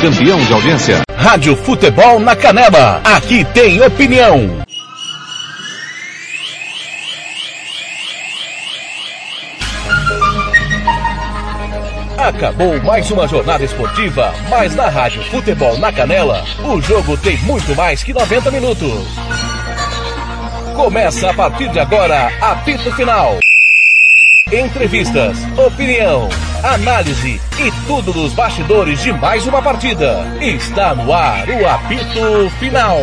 Campeão de audiência. Rádio Futebol na Canela. Aqui tem opinião. Acabou mais uma jornada esportiva, mas na Rádio Futebol na Canela, o jogo tem muito mais que 90 minutos. Começa a partir de agora, apito final. Entrevistas, opinião, análise e tudo dos bastidores de mais uma partida. Está no ar o apito final.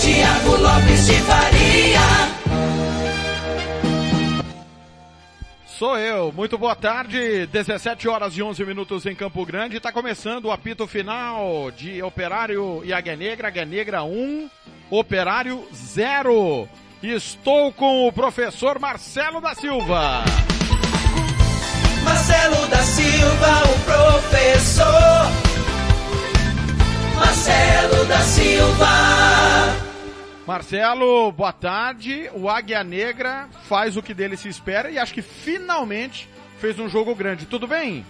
Tiago Lopes de. Sou eu. Muito boa tarde. 17 horas e 11 minutos em Campo Grande. Está começando o apito final de Operário e Águia Negra. Águia Negra 1, Operário 0. Estou com o professor Marcelo da Silva. Marcelo da Silva, o professor. Marcelo da Silva. Marcelo, boa tarde. O Águia Negra faz o que dele se espera e acho que finalmente fez um jogo grande. Tudo bem?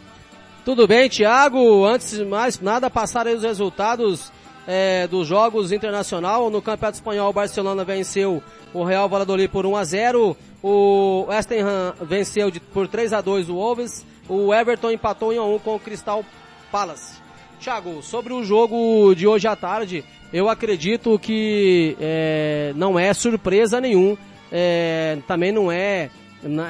Tudo bem, Thiago. Antes de mais nada, passar aí os resultados é, dos jogos internacional. No Campeonato Espanhol, o Barcelona venceu o Real Valladolid por 1 a 0 O West Ham venceu de, por 3 a 2 o Wolves. O Everton empatou em 1 a 1 com o Crystal Palace. Thiago, sobre o jogo de hoje à tarde, eu acredito que é, não é surpresa nenhum. É, também não é,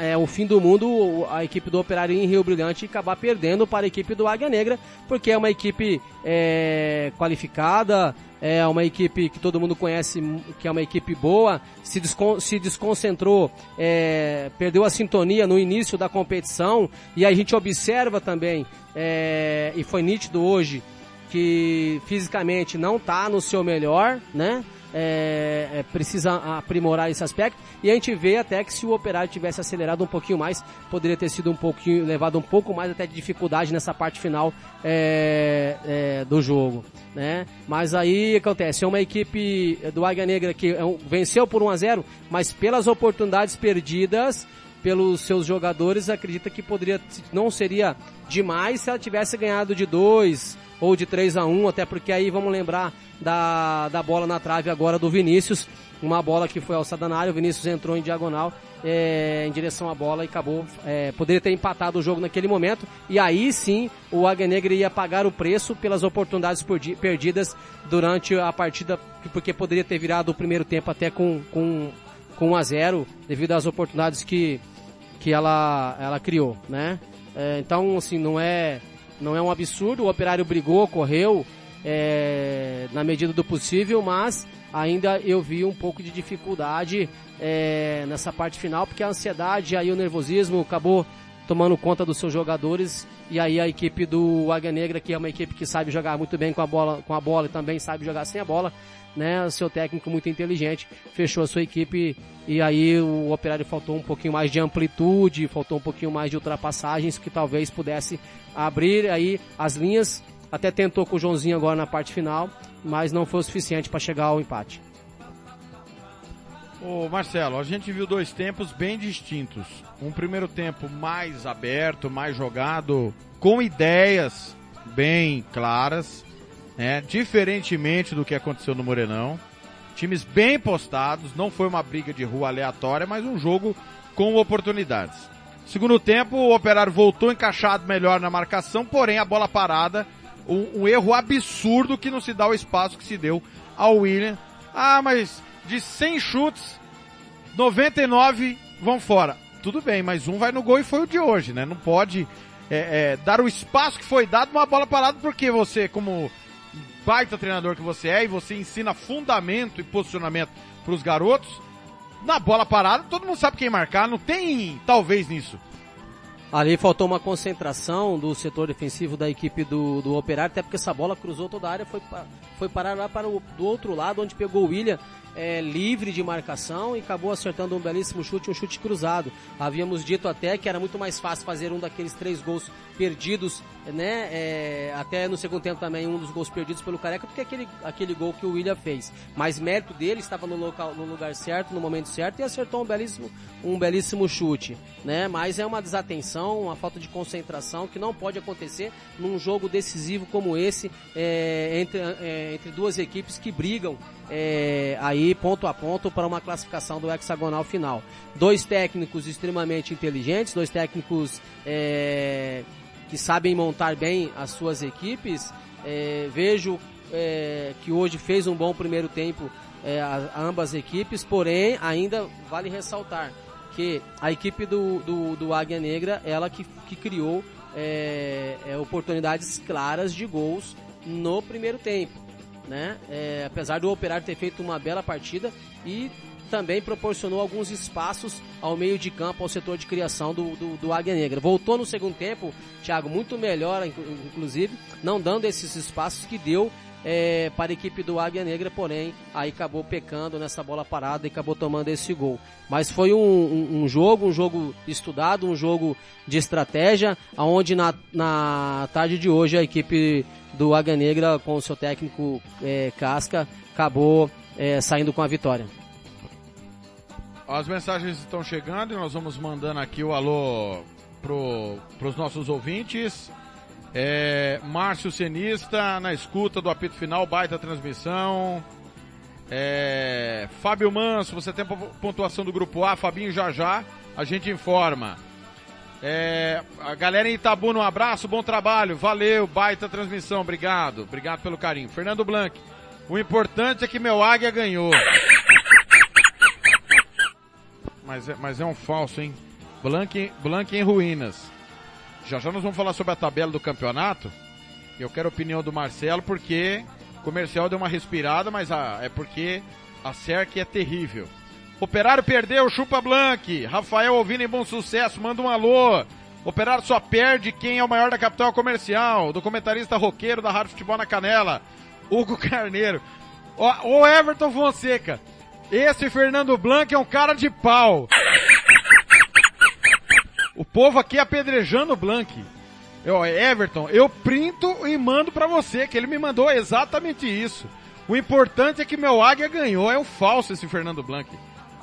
é o fim do mundo a equipe do Operário em Rio Brilhante acabar perdendo para a equipe do Águia Negra, porque é uma equipe é, qualificada, é uma equipe que todo mundo conhece, que é uma equipe boa, se, descon se desconcentrou, é, perdeu a sintonia no início da competição, e a gente observa também, é, e foi nítido hoje, que fisicamente não está no seu melhor, né? É, é, precisa aprimorar esse aspecto. E a gente vê até que se o operário tivesse acelerado um pouquinho mais poderia ter sido um pouquinho levado um pouco mais até de dificuldade nessa parte final é, é do jogo né? Mas aí acontece é uma equipe do Águia Negra que é venceu por 1 a 0 mas pelas oportunidades perdidas pelos seus jogadores acredita que poderia não seria demais se ela tivesse ganhado de 2 ou de 3 a 1 até porque aí vamos lembrar da, da bola na trave agora do Vinícius, uma bola que foi alçada na área, o Vinícius entrou em diagonal é, em direção à bola e acabou, é, poderia ter empatado o jogo naquele momento, e aí sim o Negra ia pagar o preço pelas oportunidades perdidas durante a partida, porque poderia ter virado o primeiro tempo até com, com, com 1 a 0 devido às oportunidades que, que ela, ela criou, né? É, então, assim, não é, não é um absurdo, o Operário brigou, correu, é, na medida do possível, mas ainda eu vi um pouco de dificuldade é, nessa parte final, porque a ansiedade aí o nervosismo acabou tomando conta dos seus jogadores e aí a equipe do Águia Negra, que é uma equipe que sabe jogar muito bem com a bola, com a bola e também sabe jogar sem a bola, né? Seu técnico muito inteligente fechou a sua equipe e aí o Operário faltou um pouquinho mais de amplitude, faltou um pouquinho mais de ultrapassagens que talvez pudesse abrir aí as linhas até tentou com o Joãozinho agora na parte final, mas não foi o suficiente para chegar ao empate. Ô Marcelo, a gente viu dois tempos bem distintos. Um primeiro tempo mais aberto, mais jogado, com ideias bem claras, né? diferentemente do que aconteceu no Morenão. Times bem postados, não foi uma briga de rua aleatória, mas um jogo com oportunidades. Segundo tempo, o Operário voltou encaixado melhor na marcação, porém a bola parada um, um, erro absurdo que não se dá o espaço que se deu ao William. Ah, mas de 100 chutes, 99 vão fora. Tudo bem, mas um vai no gol e foi o de hoje, né? Não pode é, é, dar o espaço que foi dado numa bola parada porque você, como baita treinador que você é e você ensina fundamento e posicionamento para os garotos, na bola parada todo mundo sabe quem marcar, não tem talvez nisso. Ali faltou uma concentração do setor defensivo da equipe do, do Operário, até porque essa bola cruzou toda a área, foi, foi parar lá para o do outro lado, onde pegou o William. é, livre de marcação e acabou acertando um belíssimo chute, um chute cruzado. Havíamos dito até que era muito mais fácil fazer um daqueles três gols perdidos, né? É, até no segundo tempo também um dos gols perdidos pelo Careca, porque aquele, aquele gol que o William fez. Mas mérito dele estava no, local, no lugar certo, no momento certo e acertou um belíssimo, um belíssimo chute, né? Mas é uma desatenção, uma falta de concentração que não pode acontecer num jogo decisivo como esse é, entre, é, entre duas equipes que brigam é, aí ponto a ponto para uma classificação do hexagonal final. Dois técnicos extremamente inteligentes, dois técnicos é, que sabem montar bem as suas equipes. É, vejo é, que hoje fez um bom primeiro tempo é, a, ambas equipes, porém ainda vale ressaltar que a equipe do, do, do Águia Negra, ela que, que criou é, é, oportunidades claras de gols no primeiro tempo né? É, apesar do Operário ter feito uma bela partida e também proporcionou alguns espaços ao meio de campo, ao setor de criação do, do, do Águia Negra. Voltou no segundo tempo, Thiago, muito melhor, inclusive, não dando esses espaços que deu é, para a equipe do Águia Negra, porém, aí acabou pecando nessa bola parada e acabou tomando esse gol. Mas foi um, um, um jogo, um jogo estudado, um jogo de estratégia, aonde na, na tarde de hoje a equipe do Águia Negra, com o seu técnico é, Casca, acabou é, saindo com a vitória. As mensagens estão chegando e nós vamos mandando aqui o alô para os nossos ouvintes. É, Márcio Cenista na escuta do apito final, baita transmissão. É, Fábio Manso, você tem pontuação do grupo A, Fabinho já já, a gente informa. É, a galera em Itabuna, um abraço, bom trabalho, valeu, baita transmissão, obrigado, obrigado pelo carinho. Fernando Blanc, o importante é que meu águia ganhou. Mas é, mas é um falso, hein? Blanc, Blanc em ruínas. Já já nós vamos falar sobre a tabela do campeonato. Eu quero a opinião do Marcelo porque o comercial deu uma respirada, mas a, é porque a SERC é terrível. Operário perdeu, chupa Blank. Rafael ouvindo em bom sucesso, manda um alô. Operário só perde quem é o maior da capital comercial. Do comentarista roqueiro da Rádio Futebol na Canela, Hugo Carneiro. O Everton Fonseca. Esse Fernando Blanc é um cara de pau. O povo aqui apedrejando o Blank. Eu, Everton, eu printo e mando para você, que ele me mandou exatamente isso. O importante é que meu águia ganhou. É um falso esse Fernando Blanc.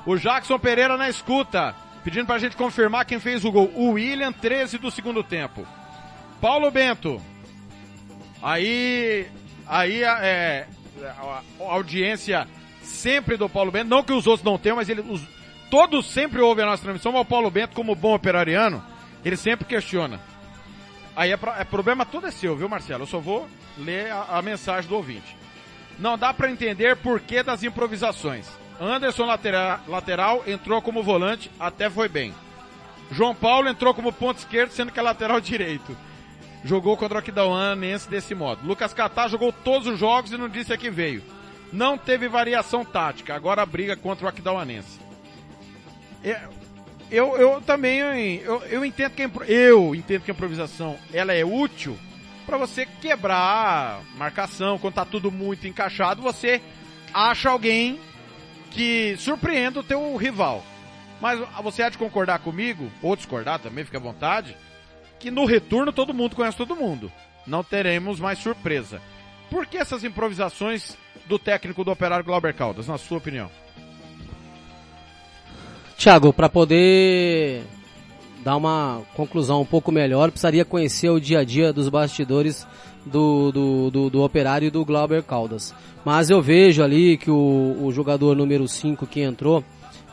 O Jackson Pereira na escuta, pedindo pra gente confirmar quem fez o gol. O William, 13 do segundo tempo. Paulo Bento. Aí, aí é, a, a audiência sempre do Paulo Bento, não que os outros não tenham, mas ele, os, todos sempre ouvem a nossa transmissão, mas o Paulo Bento, como bom operariano, ele sempre questiona. Aí é, pra, é problema todo é seu, viu, Marcelo? Eu só vou ler a, a mensagem do ouvinte. Não dá para entender por que das improvisações. Anderson lateral, lateral entrou como volante, até foi bem. João Paulo entrou como ponto esquerdo, sendo que é lateral direito. Jogou contra o Aquidauanense desse modo. Lucas Catá jogou todos os jogos e não disse a que veio. Não teve variação tática, agora briga contra o Aquidauanense. É, eu, eu também eu, eu entendo que eu entendo que a improvisação ela é útil para você quebrar marcação quando tá tudo muito encaixado você acha alguém que surpreenda o teu rival. Mas você há de concordar comigo ou discordar também fica à vontade que no retorno todo mundo conhece todo mundo. Não teremos mais surpresa. Por que essas improvisações do técnico do Operário Glauber Caldas na sua opinião Tiago, para poder dar uma conclusão um pouco melhor, precisaria conhecer o dia a dia dos bastidores do, do, do, do operário e do Glauber Caldas. Mas eu vejo ali que o, o jogador número 5 que entrou,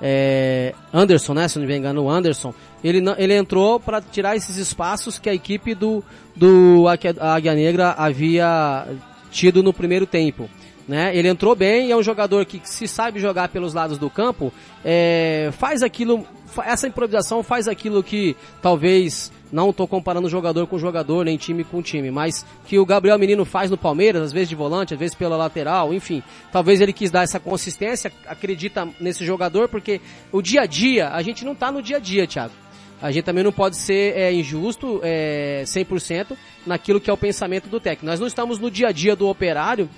é Anderson, né? Se não me engano, o Anderson, ele, ele entrou para tirar esses espaços que a equipe do, do Águia Negra havia tido no primeiro tempo né? Ele entrou bem é um jogador que se sabe jogar pelos lados do campo, é, faz aquilo, essa improvisação faz aquilo que talvez não estou comparando jogador com jogador, nem time com time, mas que o Gabriel Menino faz no Palmeiras, às vezes de volante, às vezes pela lateral, enfim. Talvez ele quis dar essa consistência, acredita nesse jogador, porque o dia a dia, a gente não está no dia a dia, Thiago. A gente também não pode ser é, injusto é, 100% naquilo que é o pensamento do técnico. Nós não estamos no dia a dia do operário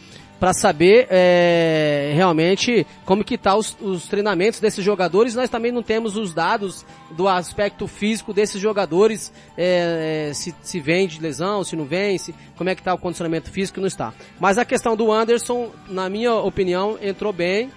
para saber é, realmente como que tá os, os, treinamentos desses jogadores. Nós também não temos os dados do aspecto físico desses jogadores, é, é, se, se vem de lesão, se não vem, se, como é que tá o condicionamento físico, não está. Mas a questão do Anderson, na minha opinião, entrou bem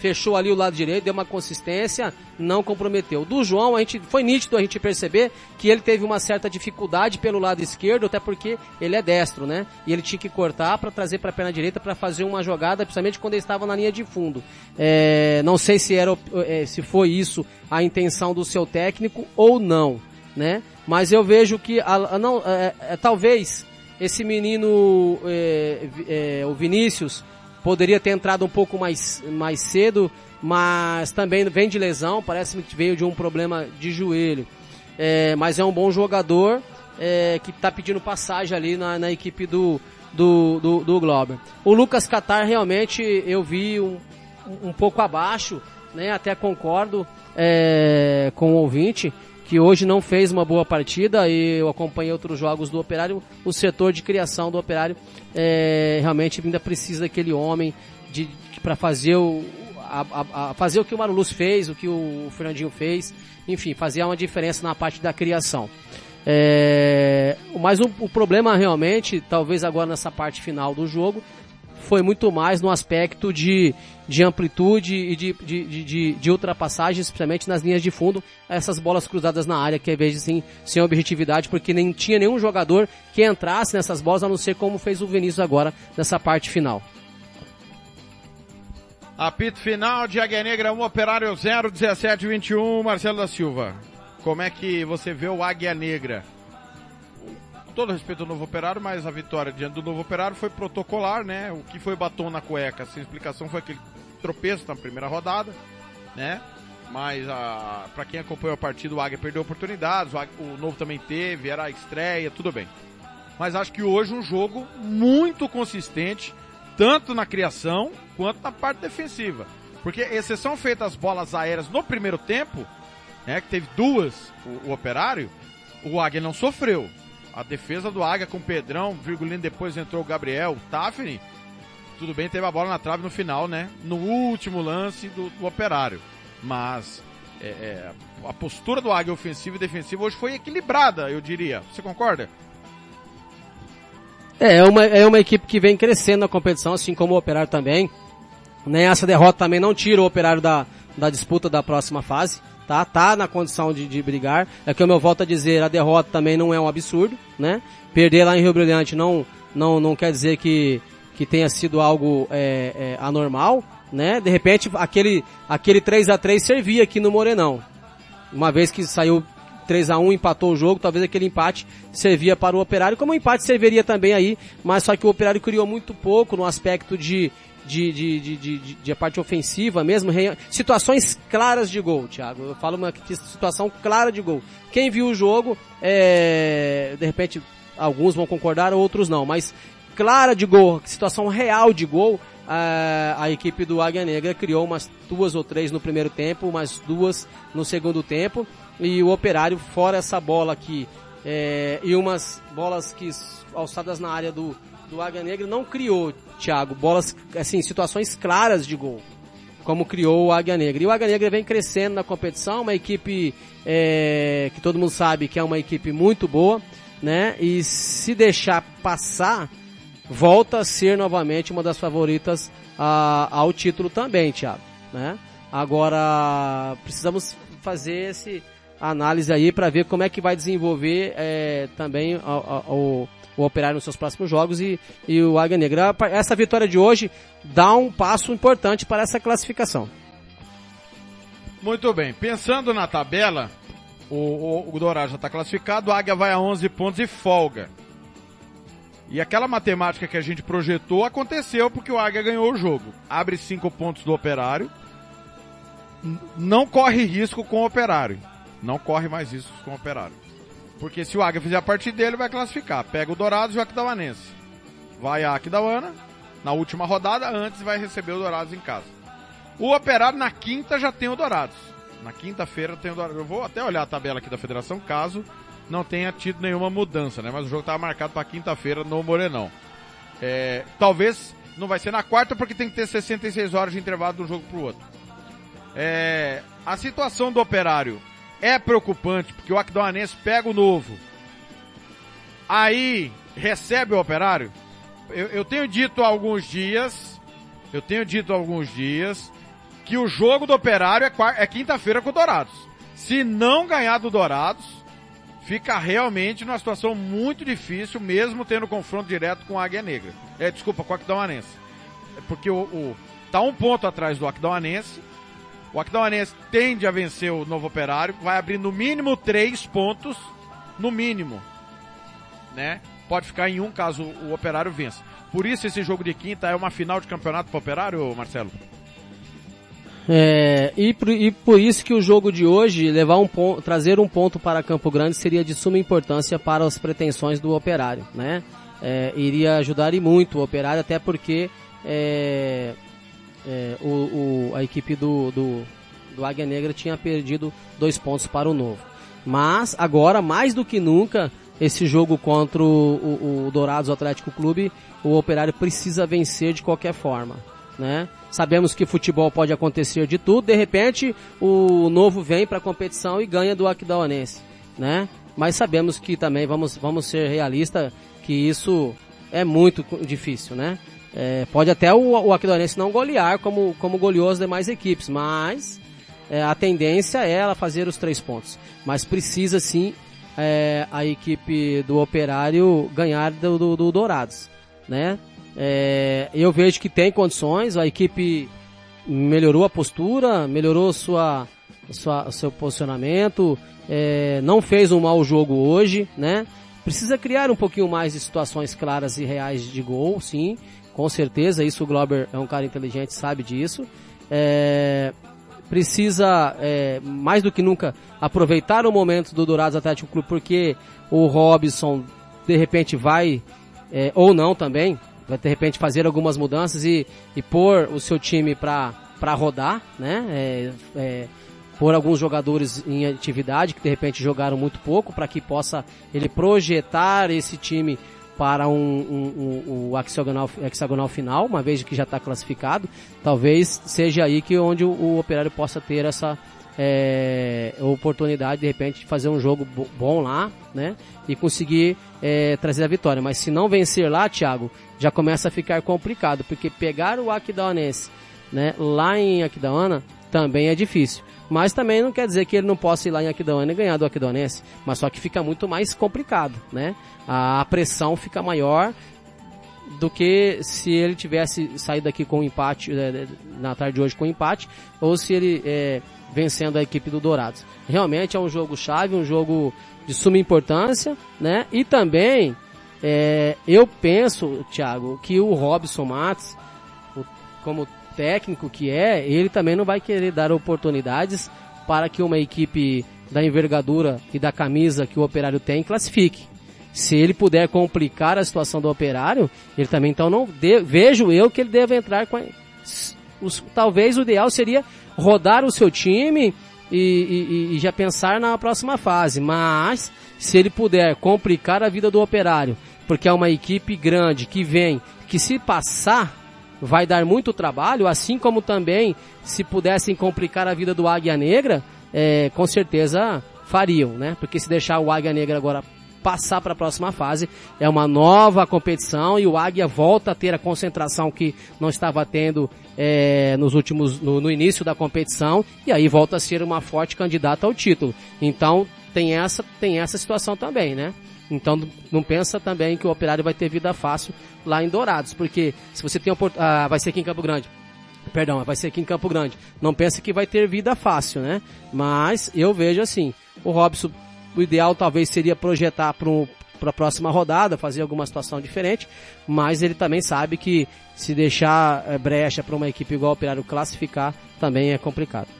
fechou ali o lado direito, deu uma consistência, não comprometeu. Do João, a gente foi nítido a gente perceber que ele teve uma certa dificuldade pelo lado esquerdo, até porque ele é destro, né? E ele tinha que cortar para trazer para a perna direita para fazer uma jogada, principalmente quando ele estava na linha de fundo. É, não sei se era é, se foi isso a intenção do seu técnico ou não, né? Mas eu vejo que a, a não, é, é, talvez esse menino, é, é, o Vinícius, poderia ter entrado um pouco mais, mais cedo, mas também vem de lesão, parece que veio de um problema de joelho. É, mas é um bom jogador é, que está pedindo passagem ali na, na equipe do, do, do, do. O Lucas Catar realmente eu vi um, um pouco abaixo, né, até concordo é, com o ouvinte, que hoje não fez uma boa partida e eu acompanhei outros jogos do Operário, o setor de criação do Operário é, realmente ainda precisa daquele homem de, de para fazer o a, a, a, fazer o que o Marulus fez, o que o Fernandinho fez, enfim, fazer uma diferença na parte da criação. É, mas o, o problema realmente, talvez agora nessa parte final do jogo, foi muito mais no aspecto de, de amplitude e de, de, de, de, ultrapassagens, especialmente nas linhas de fundo, essas bolas cruzadas na área, que às vezes assim, sem objetividade, porque nem tinha nenhum jogador que entrasse nessas bolas, a não ser como fez o Vinícius agora nessa parte final. Apito final de Águia Negra 1, Operário 0, 17, 21, Marcelo da Silva. Como é que você vê o Águia Negra? Todo respeito ao novo operário, mas a vitória diante do novo operário foi protocolar, né? O que foi batom na cueca, sem explicação, foi aquele tropeço na primeira rodada, né? Mas a, pra quem acompanhou a partida, o Águia perdeu oportunidades, o, Águia, o novo também teve, era a estreia, tudo bem. Mas acho que hoje um jogo muito consistente, tanto na criação quanto na parte defensiva. Porque, exceção feita as bolas aéreas no primeiro tempo, né, que teve duas, o, o operário, o Águia não sofreu. A defesa do Águia com o Pedrão, virgulino depois entrou o Gabriel, o Tafni. Tudo bem, teve a bola na trave no final, né? No último lance do, do Operário. Mas é, é, a postura do Águia ofensiva e defensiva hoje foi equilibrada, eu diria. Você concorda? É, é uma, é uma equipe que vem crescendo na competição, assim como o Operário também. Né? Essa derrota também não tira o Operário da, da disputa da próxima fase tá? Tá na condição de, de brigar. É que o meu volto a dizer, a derrota também não é um absurdo, né? Perder lá em Rio Brilhante não, não, não quer dizer que, que tenha sido algo é, é, anormal, né? De repente, aquele, aquele 3 a 3 servia aqui no Morenão. Uma vez que saiu 3 a 1 empatou o jogo, talvez aquele empate servia para o Operário, como o empate serviria também aí, mas só que o Operário criou muito pouco no aspecto de, de, de, de, de, de, parte ofensiva mesmo, situações claras de gol, Thiago. Eu falo uma situação clara de gol. Quem viu o jogo, é, de repente, alguns vão concordar, outros não, mas clara de gol, situação real de gol, a, a equipe do Águia Negra criou umas duas ou três no primeiro tempo, umas duas no segundo tempo, e o Operário, fora essa bola aqui, é, e umas bolas que alçadas na área do, do Águia Negra não criou, Thiago, bolas, assim, situações claras de gol, como criou o Águia Negra. E o Águia Negra vem crescendo na competição, uma equipe é, que todo mundo sabe que é uma equipe muito boa, né? E se deixar passar, volta a ser novamente uma das favoritas a, ao título também, Thiago, né? Agora, precisamos fazer esse análise aí para ver como é que vai desenvolver é, também o, o Operário nos seus próximos jogos e, e o Águia Negra. Essa vitória de hoje dá um passo importante para essa classificação. Muito bem, pensando na tabela, o, o, o Dourado já está classificado, o Águia vai a 11 pontos e folga. E aquela matemática que a gente projetou aconteceu porque o Águia ganhou o jogo. Abre 5 pontos do Operário, não corre risco com o Operário. Não corre mais riscos com o Operário. Porque se o Águia fizer a partida dele, vai classificar. Pega o Dourados e o Aquidauanense. Vai a Aquidauana, na última rodada, antes vai receber o Dourados em casa. O Operário na quinta já tem o Dourados. Na quinta-feira tem o Dourados. Eu vou até olhar a tabela aqui da federação, caso não tenha tido nenhuma mudança, né? Mas o jogo estava marcado para quinta-feira no Morenão. É, talvez Não vai ser na quarta porque tem que ter 66 horas de intervalo de um jogo pro outro. É, a situação do operário é preocupante porque o Aquidauanense pega o novo. Aí recebe o operário. Eu, eu tenho dito há alguns dias, eu tenho dito há alguns dias que o jogo do operário é, é quinta-feira com o Dourados. Se não ganhar do Dourados, fica realmente numa situação muito difícil, mesmo tendo confronto direto com a Águia Negra. É, desculpa, com o Aquidauanense. É porque o, o, tá um ponto atrás do Aquidauanense. O Aquidauanense tende a vencer o Novo Operário, vai abrir no mínimo três pontos, no mínimo, né? Pode ficar em um caso o Operário vença. Por isso esse jogo de quinta é uma final de campeonato para o Operário, Marcelo? É, e, por, e por isso que o jogo de hoje, levar um ponto, trazer um ponto para Campo Grande seria de suma importância para as pretensões do operário, né? É, iria ajudar e muito o operário, até porque é, é, o, o, a equipe do, do, do Águia Negra tinha perdido dois pontos para o Novo. Mas agora, mais do que nunca, esse jogo contra o, o, Dourados Atlético Clube, o Operário precisa vencer de qualquer forma, né? Sabemos que futebol pode acontecer de tudo. De repente, o novo vem para a competição e ganha do Aquidauanense, né? Mas sabemos que também vamos vamos ser realistas que isso é muito difícil, né? É, pode até o, o não golear como como goleou as demais equipes, mas é, a tendência é ela fazer os três pontos. Mas precisa sim é, a equipe do Operário ganhar do, do, do Dourados, né? É, eu vejo que tem condições, a equipe melhorou a postura, melhorou sua, sua seu posicionamento, é, não fez um mau jogo hoje, né? Precisa criar um pouquinho mais de situações claras e reais de gol, sim, com certeza. Isso o Glauber é um cara inteligente, sabe disso. É, precisa é, mais do que nunca aproveitar o momento do Dourados Atlético Clube, porque o Robson de repente vai é, ou não também vai de repente fazer algumas mudanças e, e pôr o seu time para rodar, né? É, é, pôr alguns jogadores em atividade que de repente jogaram muito pouco para que possa ele projetar esse time para um, um, um, hexagonal, hexagonal final, uma vez que já está classificado, talvez seja aí que onde o, o operário possa ter essa é, oportunidade de repente de fazer um jogo bom lá, né? E conseguir é, trazer a vitória. Mas se não vencer lá, Thiago, já começa a ficar complicado, porque pegar o Aquidauanense, né, lá em Aquidauana também é difícil. Mas também não quer dizer que ele não possa ir lá em Aquidauana e ganhar do Aquidauanense, mas só que fica muito mais complicado, né? A pressão fica maior do que se ele tivesse saído daqui com um empate é, na tarde de hoje com um empate ou se ele é, vencendo a equipe do Dourados. Realmente é um jogo chave, um jogo de suma importância, né? E também é, eu penso, Thiago, que o Robson Matos, como técnico que é, ele também não vai querer dar oportunidades para que uma equipe da envergadura e da camisa que o operário tem classifique. Se ele puder complicar a situação do operário, ele também então não de, vejo eu que ele deve entrar com a, os, talvez o ideal seria rodar o seu time e, e, e, já pensar na próxima fase. Mas se ele puder complicar a vida do operário porque é uma equipe grande que vem, que se passar vai dar muito trabalho, assim como também se pudessem complicar a vida do Águia Negra, é, com certeza fariam, né? Porque se deixar o Águia Negra agora passar para a próxima fase, é uma nova competição e o Águia volta a ter a concentração que não estava tendo é, nos últimos, no, no início da competição e aí volta a ser uma forte candidata ao título. Então tem essa, tem essa situação também, né? Então não pensa também que o operário vai ter vida fácil lá em Dourados, porque se você tem ah, vai ser aqui em Campo Grande. Perdão, vai ser aqui em Campo Grande. Não pensa que vai ter vida fácil, né? Mas eu vejo assim, o Robson, o ideal talvez seria projetar para para a próxima rodada, fazer alguma situação diferente, mas ele também sabe que se deixar eh, brecha para uma equipe igual o Operário classificar também é complicado.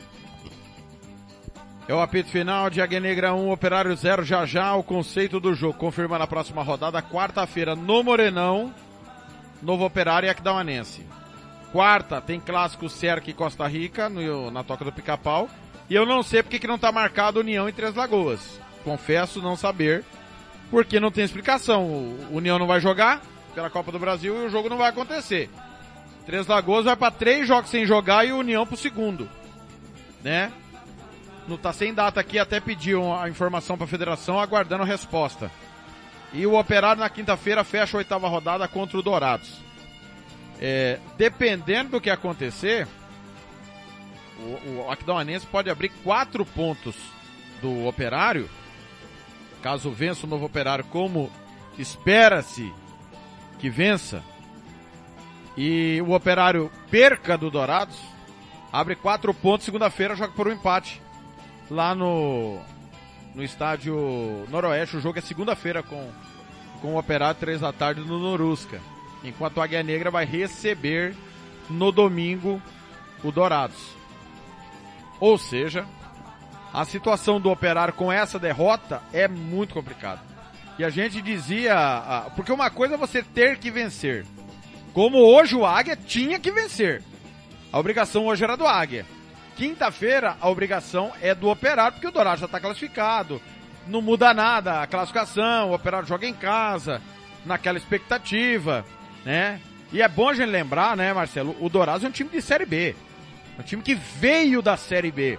É o apito final de Águia Negra 1, Operário 0, já já o conceito do jogo. Confirma na próxima rodada, quarta-feira no Morenão, Novo Operário e Aquidauanense. Quarta tem clássico Cerque e Costa Rica, no, na Toca do Pica-Pau. E eu não sei porque que não está marcado União em Três Lagoas. Confesso não saber, porque não tem explicação. O União não vai jogar pela Copa do Brasil e o jogo não vai acontecer. Três Lagoas vai para três jogos sem jogar e o União pro segundo, né? Não tá sem data aqui, até pediu a informação para a federação, aguardando resposta. E o Operário na quinta-feira fecha a oitava rodada contra o Dourados. É, dependendo do que acontecer, o, o Aquidauanense pode abrir quatro pontos do Operário, caso vença o novo Operário, como espera-se que vença, e o Operário perca do Dourados, abre quatro pontos, segunda-feira joga por um empate lá no, no estádio Noroeste. O jogo é segunda-feira com, com o Operário, três da tarde no Norusca. Enquanto a Águia Negra vai receber no domingo o Dourados. Ou seja, a situação do Operário com essa derrota é muito complicada. E a gente dizia, porque uma coisa é você ter que vencer. Como hoje o Águia tinha que vencer. A obrigação hoje era do Águia. Quinta-feira, a obrigação é do Operário, porque o Dourado já está classificado. Não muda nada a classificação, o Operário joga em casa, naquela expectativa, né? E é bom a gente lembrar, né, Marcelo? O Dourado é um time de Série B. É um time que veio da Série B.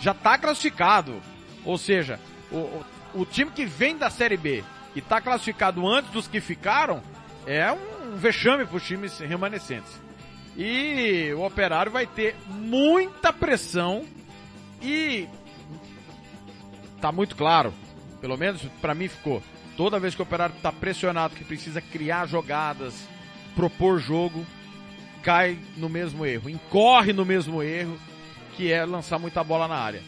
Já está classificado. Ou seja, o, o, o, time que vem da Série B e está classificado antes dos que ficaram é um, um vexame para os times remanescentes. E o Operário vai ter muita pressão e tá muito claro, pelo menos para mim ficou. Toda vez que o Operário tá pressionado, que precisa criar jogadas, propor jogo, cai no mesmo erro, incorre no mesmo erro, que é lançar muita bola na área.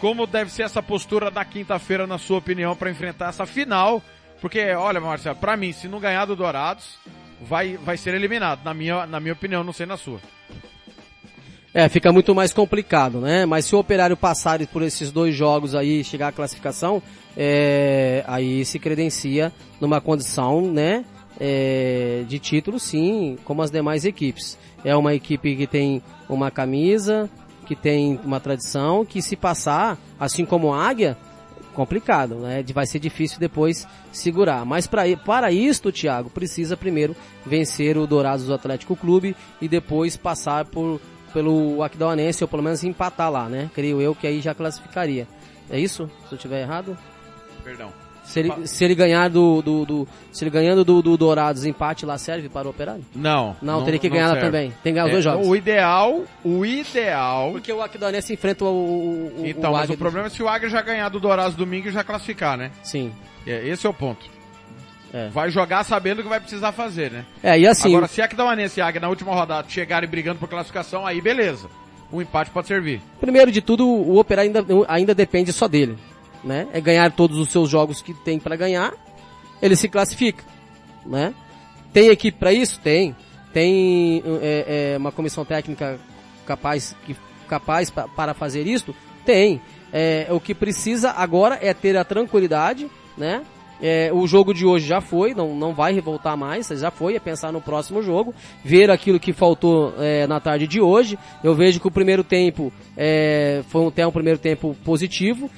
Como deve ser essa postura da quinta-feira, na sua opinião, para enfrentar essa final? Porque, olha, Marcelo, para mim, se não ganhar do Dourados, vai, vai ser eliminado, na minha, na minha opinião, não sei na sua. É, fica muito mais complicado, né? Mas se o Operário passar por esses dois jogos aí chegar à classificação, é, aí se credencia numa condição, né? É, de título, sim, como as demais equipes. É uma equipe que tem uma camisa, que tem uma tradição, que se passar, assim como a Águia, complicado, né? Vai ser difícil depois segurar. Mas pra, para isto, Thiago, precisa primeiro vencer o Dourados do Atlético Clube e depois passar por, pelo Aquidauanense, ou pelo menos empatar lá, né? Creio eu que aí já classificaria. É isso? Se eu estiver errado? Perdão. Se ele, se ele ganhar do, do, do, Se ele ganhando do, do Dourados, empate lá serve para o Operário? Não. Não, não teria que ganhar lá também. Tem que ganhar os é, dois jogos. O ideal, o ideal. Porque o Aquidauanense enfrenta o, o, Então, o mas o problema é se o Águia já ganhar do Dourados domingo e já classificar, né? Sim. É, esse é o ponto. É. Vai jogar sabendo que vai precisar fazer, né? É, e assim. Agora, se Aquidauanense e Águia na última rodada chegarem brigando por classificação, aí beleza. O empate pode servir. Primeiro de tudo, o Operário ainda, ainda depende só dele né? É ganhar todos os seus jogos que tem para ganhar, ele se classifica, né? Tem equipe para isso? Tem. Tem é, é, uma comissão técnica capaz, que, capaz pra, para fazer isso? Tem. É, o que precisa agora é ter a tranquilidade, né? É, o jogo de hoje já foi, não, não vai revoltar mais, já foi, é pensar no próximo jogo, ver aquilo que faltou é, na tarde de hoje. Eu vejo que o primeiro tempo é, foi até um primeiro tempo positivo,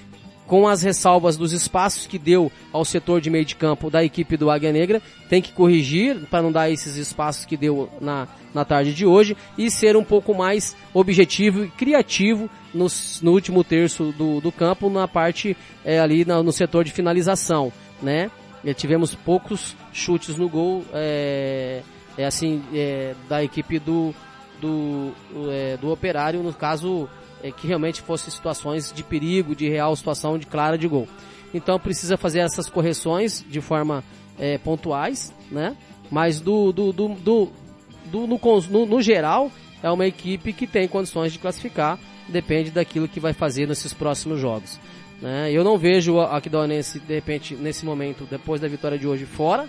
com as ressalvas dos espaços que deu ao setor de meio de campo da equipe do Águia Negra, tem que corrigir para não dar esses espaços que deu na, na tarde de hoje e ser um pouco mais objetivo e criativo no, no último terço do, do campo, na parte é, ali na, no setor de finalização, né? E tivemos poucos chutes no gol, é, é assim, é, da equipe do, do, é, do operário, no caso é, que realmente fossem situações de perigo, de real situação de clara de gol. Então precisa fazer essas correções de forma é, pontuais, né? Mas do, do, do, do, do no, no, no, geral é uma equipe que tem condições de classificar, depende daquilo que vai fazer nesses próximos jogos. Né? Eu não vejo a Aquidauanense, de repente, nesse momento, depois da vitória de hoje, fora,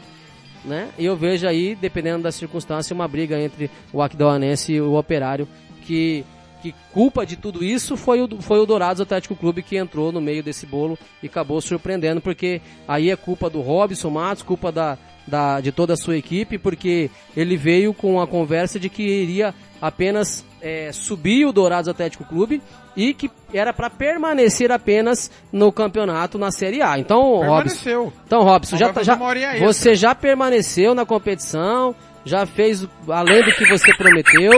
né? E eu vejo aí, dependendo da circunstância, uma briga entre o Aquidauanense e o Operário, que que culpa de tudo isso foi o, foi o Dourados Atlético Clube que entrou no meio desse bolo e acabou surpreendendo, porque aí é culpa do Robson Matos, culpa da, da, de toda a sua equipe, porque ele veio com a conversa de que iria apenas é, subir o Dourados Atlético Clube e que era para permanecer apenas no campeonato na Série A. Então, Robson, então Robson, já, tá, já, você já permaneceu na competição, já fez além do que você prometeu,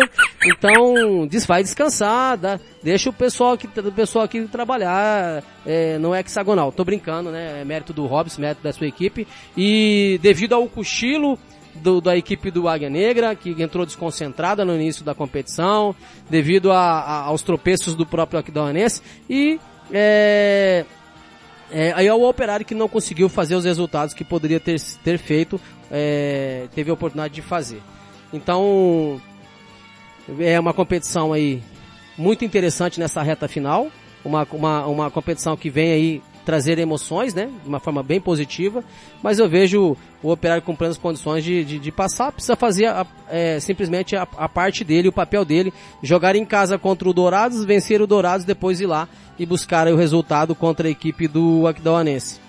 então vai descansar, dá, deixa o pessoal aqui, o pessoal aqui trabalhar, é, não é hexagonal, tô brincando, né, é mérito do Robson, mérito da sua equipe, e devido ao cochilo do, da equipe do Águia Negra, que entrou desconcentrada no início da competição, devido a, a, aos tropeços do próprio Aquidauanense, e é, é, aí é o operário que não conseguiu fazer os resultados que poderia ter, ter feito, é, teve a oportunidade de fazer. Então, é uma competição aí muito interessante nessa reta final, uma, uma, uma competição que vem aí trazer emoções, né? De uma forma bem positiva. Mas eu vejo o operário com plenas condições de, de, de passar. Precisa fazer a, é, simplesmente a, a, parte dele, o papel dele. Jogar em casa contra o Dourados, vencer o Dourados, depois ir lá e buscar o resultado contra a equipe do Aquidauanense.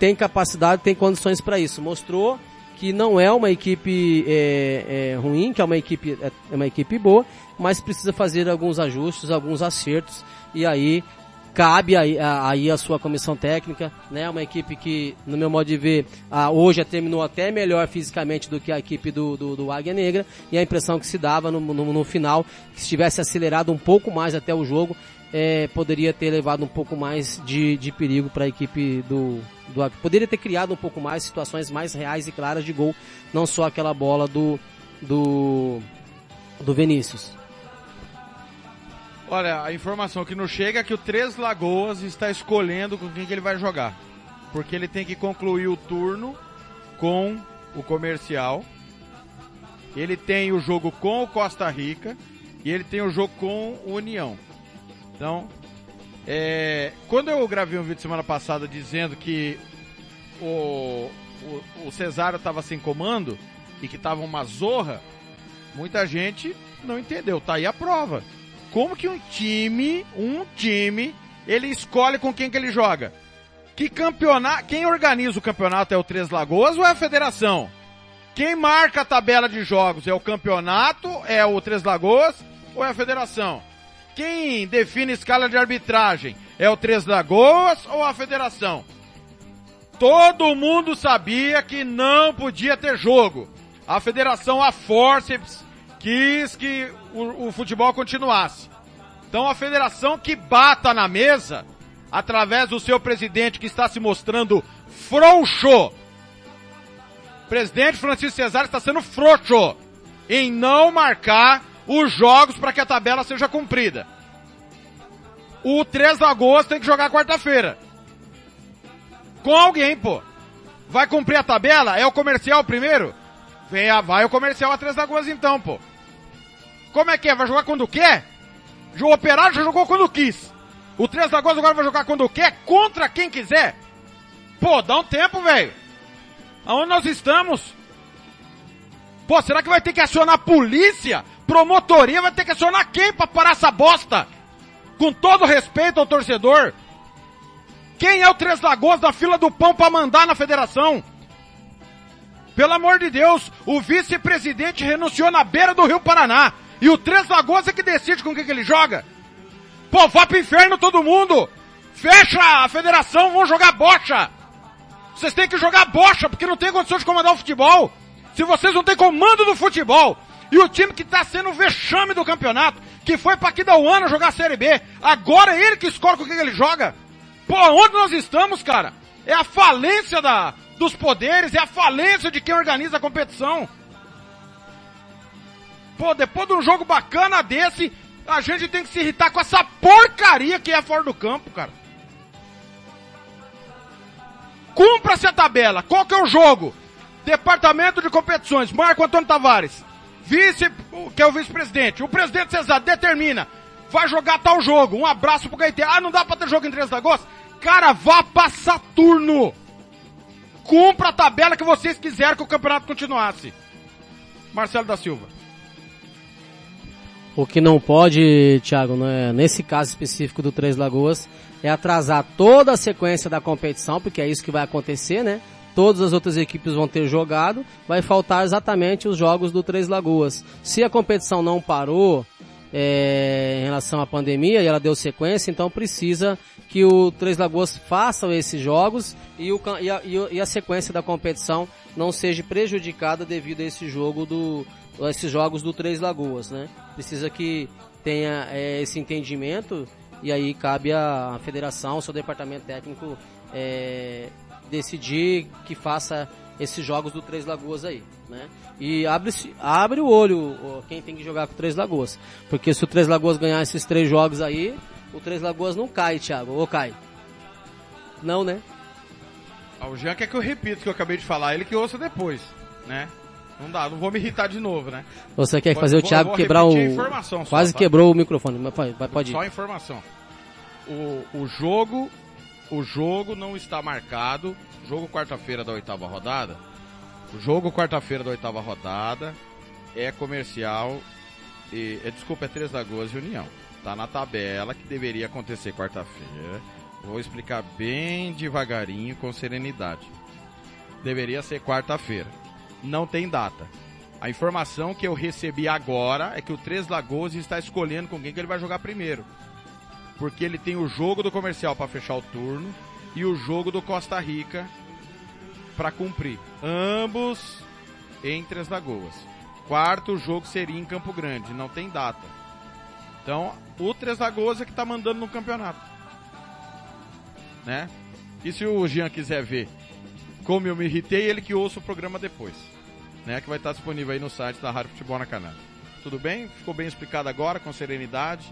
Tem capacidade, tem condições para isso. Mostrou que não é uma equipe é, é, ruim, que é uma equipe, é, é uma equipe boa, mas precisa fazer alguns ajustes, alguns acertos, e aí cabe aí, aí a sua comissão técnica, né? Uma equipe que, no meu modo de ver, hoje terminou até melhor fisicamente do que a equipe do, do, do Águia Negra, e a impressão que se dava no, no, no final, que se tivesse acelerado um pouco mais até o jogo, é, poderia ter levado um pouco mais de, de perigo para a equipe do, do Poderia ter criado um pouco mais situações mais reais e claras de gol, não só aquela bola do, do, do Vinícius. Olha, a informação que nos chega é que o Três Lagoas está escolhendo com quem que ele vai jogar. Porque ele tem que concluir o turno com o comercial. Ele tem o jogo com o Costa Rica e ele tem o jogo com o União. Então, é, quando eu gravei um vídeo semana passada dizendo que o, o, o Cesário estava sem comando e que estava uma zorra, muita gente não entendeu. Tá aí a prova. Como que um time, um time, ele escolhe com quem que ele joga? Que campeonato, quem organiza o campeonato é o Três Lagoas ou é a federação? Quem marca a tabela de jogos é o campeonato, é o Três Lagoas ou é a federação? Quem define escala de arbitragem é o Três Lagoas ou a federação? Todo mundo sabia que não podia ter jogo. A federação, a forceps, quis que o, o futebol continuasse. Então a federação que bata na mesa, através do seu presidente que está se mostrando frouxo. Presidente Francisco Cesar está sendo frouxo em não marcar os jogos para que a tabela seja cumprida. O 3 de agosto tem que jogar quarta-feira. Com alguém, pô. Vai cumprir a tabela? É o comercial primeiro? Vem, vai o comercial a 3 de agosto então, pô. Como é que é? Vai jogar quando quer? O Operário já jogou quando quis. O 3 de agosto agora vai jogar quando quer, contra quem quiser. Pô, dá um tempo, velho. Aonde nós estamos? Pô, será que vai ter que acionar a polícia? Promotoria vai ter que acionar quem pra parar essa bosta? Com todo respeito ao torcedor. Quem é o Três Lagoas da fila do pão pra mandar na federação? Pelo amor de Deus, o vice-presidente renunciou na beira do Rio Paraná. E o Três Lagoas é que decide com quem que ele joga. Pô, vá pro inferno todo mundo! Fecha a federação, vão jogar bocha! Vocês têm que jogar bocha, porque não tem condição de comandar o futebol. Se vocês não têm comando do futebol, e o time que está sendo o vexame do campeonato, que foi para ano jogar a Série B, agora é ele que escolhe com quem ele joga. Pô, onde nós estamos, cara? É a falência da, dos poderes, é a falência de quem organiza a competição. Pô, depois de um jogo bacana desse, a gente tem que se irritar com essa porcaria que é fora do campo, cara. Cumpra-se a tabela. Qual que é o jogo? Departamento de Competições, Marco Antônio Tavares. Vice, que é o vice-presidente. O presidente Cesar determina. Vai jogar tal jogo. Um abraço pro Gaité. Ah, não dá pra ter jogo em 3 de agosto? Cara, vá pra Saturno. Cumpra a tabela que vocês quiseram que o campeonato continuasse. Marcelo da Silva. O que não pode, Thiago, né, nesse caso específico do Três Lagoas, é atrasar toda a sequência da competição, porque é isso que vai acontecer, né? Todas as outras equipes vão ter jogado, vai faltar exatamente os jogos do Três Lagoas. Se a competição não parou, é, em relação à pandemia e ela deu sequência, então precisa que o Três Lagoas faça esses jogos e, o, e, a, e a sequência da competição não seja prejudicada devido a esse jogo do, a esses jogos do Três Lagoas, né? Precisa que tenha é, esse entendimento e aí cabe à federação, ao seu departamento técnico é, decidir que faça esses jogos do Três Lagoas aí, né? E abre, abre o olho quem tem que jogar com o Três Lagoas. Porque se o Três Lagoas ganhar esses três jogos aí, o Três Lagoas não cai, Thiago. Ou cai? Não, né? Ah, o Jean quer que eu repita o que eu acabei de falar, ele que ouça depois, né? Não dá, não vou me irritar de novo, né? Você quer fazer vou, o Thiago quebrar o. Quase só, tá? quebrou o microfone, mas pode, pode ir. Só informação. O, o jogo. O jogo não está marcado. Jogo quarta-feira da oitava rodada. O jogo quarta-feira da oitava rodada é comercial. E, é, desculpa, é Três Lagoas e União. Tá na tabela que deveria acontecer quarta-feira. Vou explicar bem devagarinho, com serenidade. Deveria ser quarta-feira não tem data. A informação que eu recebi agora é que o Três Lagoas está escolhendo com quem que ele vai jogar primeiro. Porque ele tem o jogo do comercial para fechar o turno e o jogo do Costa Rica para cumprir. Ambos em Três Lagoas. Quarto jogo seria em Campo Grande, não tem data. Então, o Três Lagoas é que está mandando no campeonato. Né? E se o Jean quiser ver como eu me irritei, ele que ouça o programa depois né, que vai estar disponível aí no site da Rádio Futebol na Canal. Tudo bem? Ficou bem explicado agora, com serenidade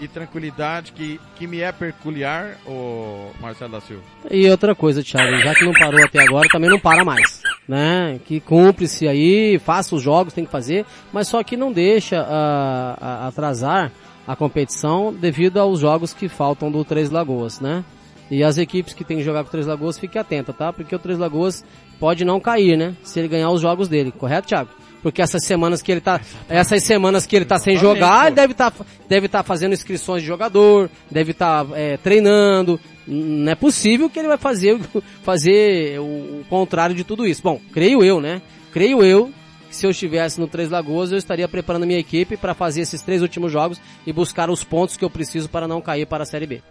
e tranquilidade que, que me é peculiar, o Marcelo da Silva. E outra coisa, Thiago, já que não parou até agora, também não para mais. Né? Que cumpre-se aí, faça os jogos, tem que fazer, mas só que não deixa uh, atrasar a competição devido aos jogos que faltam do Três Lagoas, né? E as equipes que tem que jogar com o Três Lagoas, fique atenta, tá? Porque o Três Lagoas pode não cair, né? Se ele ganhar os jogos dele, correto, Thiago? Porque essas semanas que ele tá, essas semanas que ele tá sem jogar, deve estar, tá, deve tá fazendo inscrições de jogador, deve estar tá, é, treinando. Não é possível que ele vai fazer, fazer o, o contrário de tudo isso. Bom, creio eu, né? Creio eu que se eu estivesse no Três Lagoas, eu estaria preparando a minha equipe para fazer esses três últimos jogos e buscar os pontos que eu preciso para não cair para a Série B.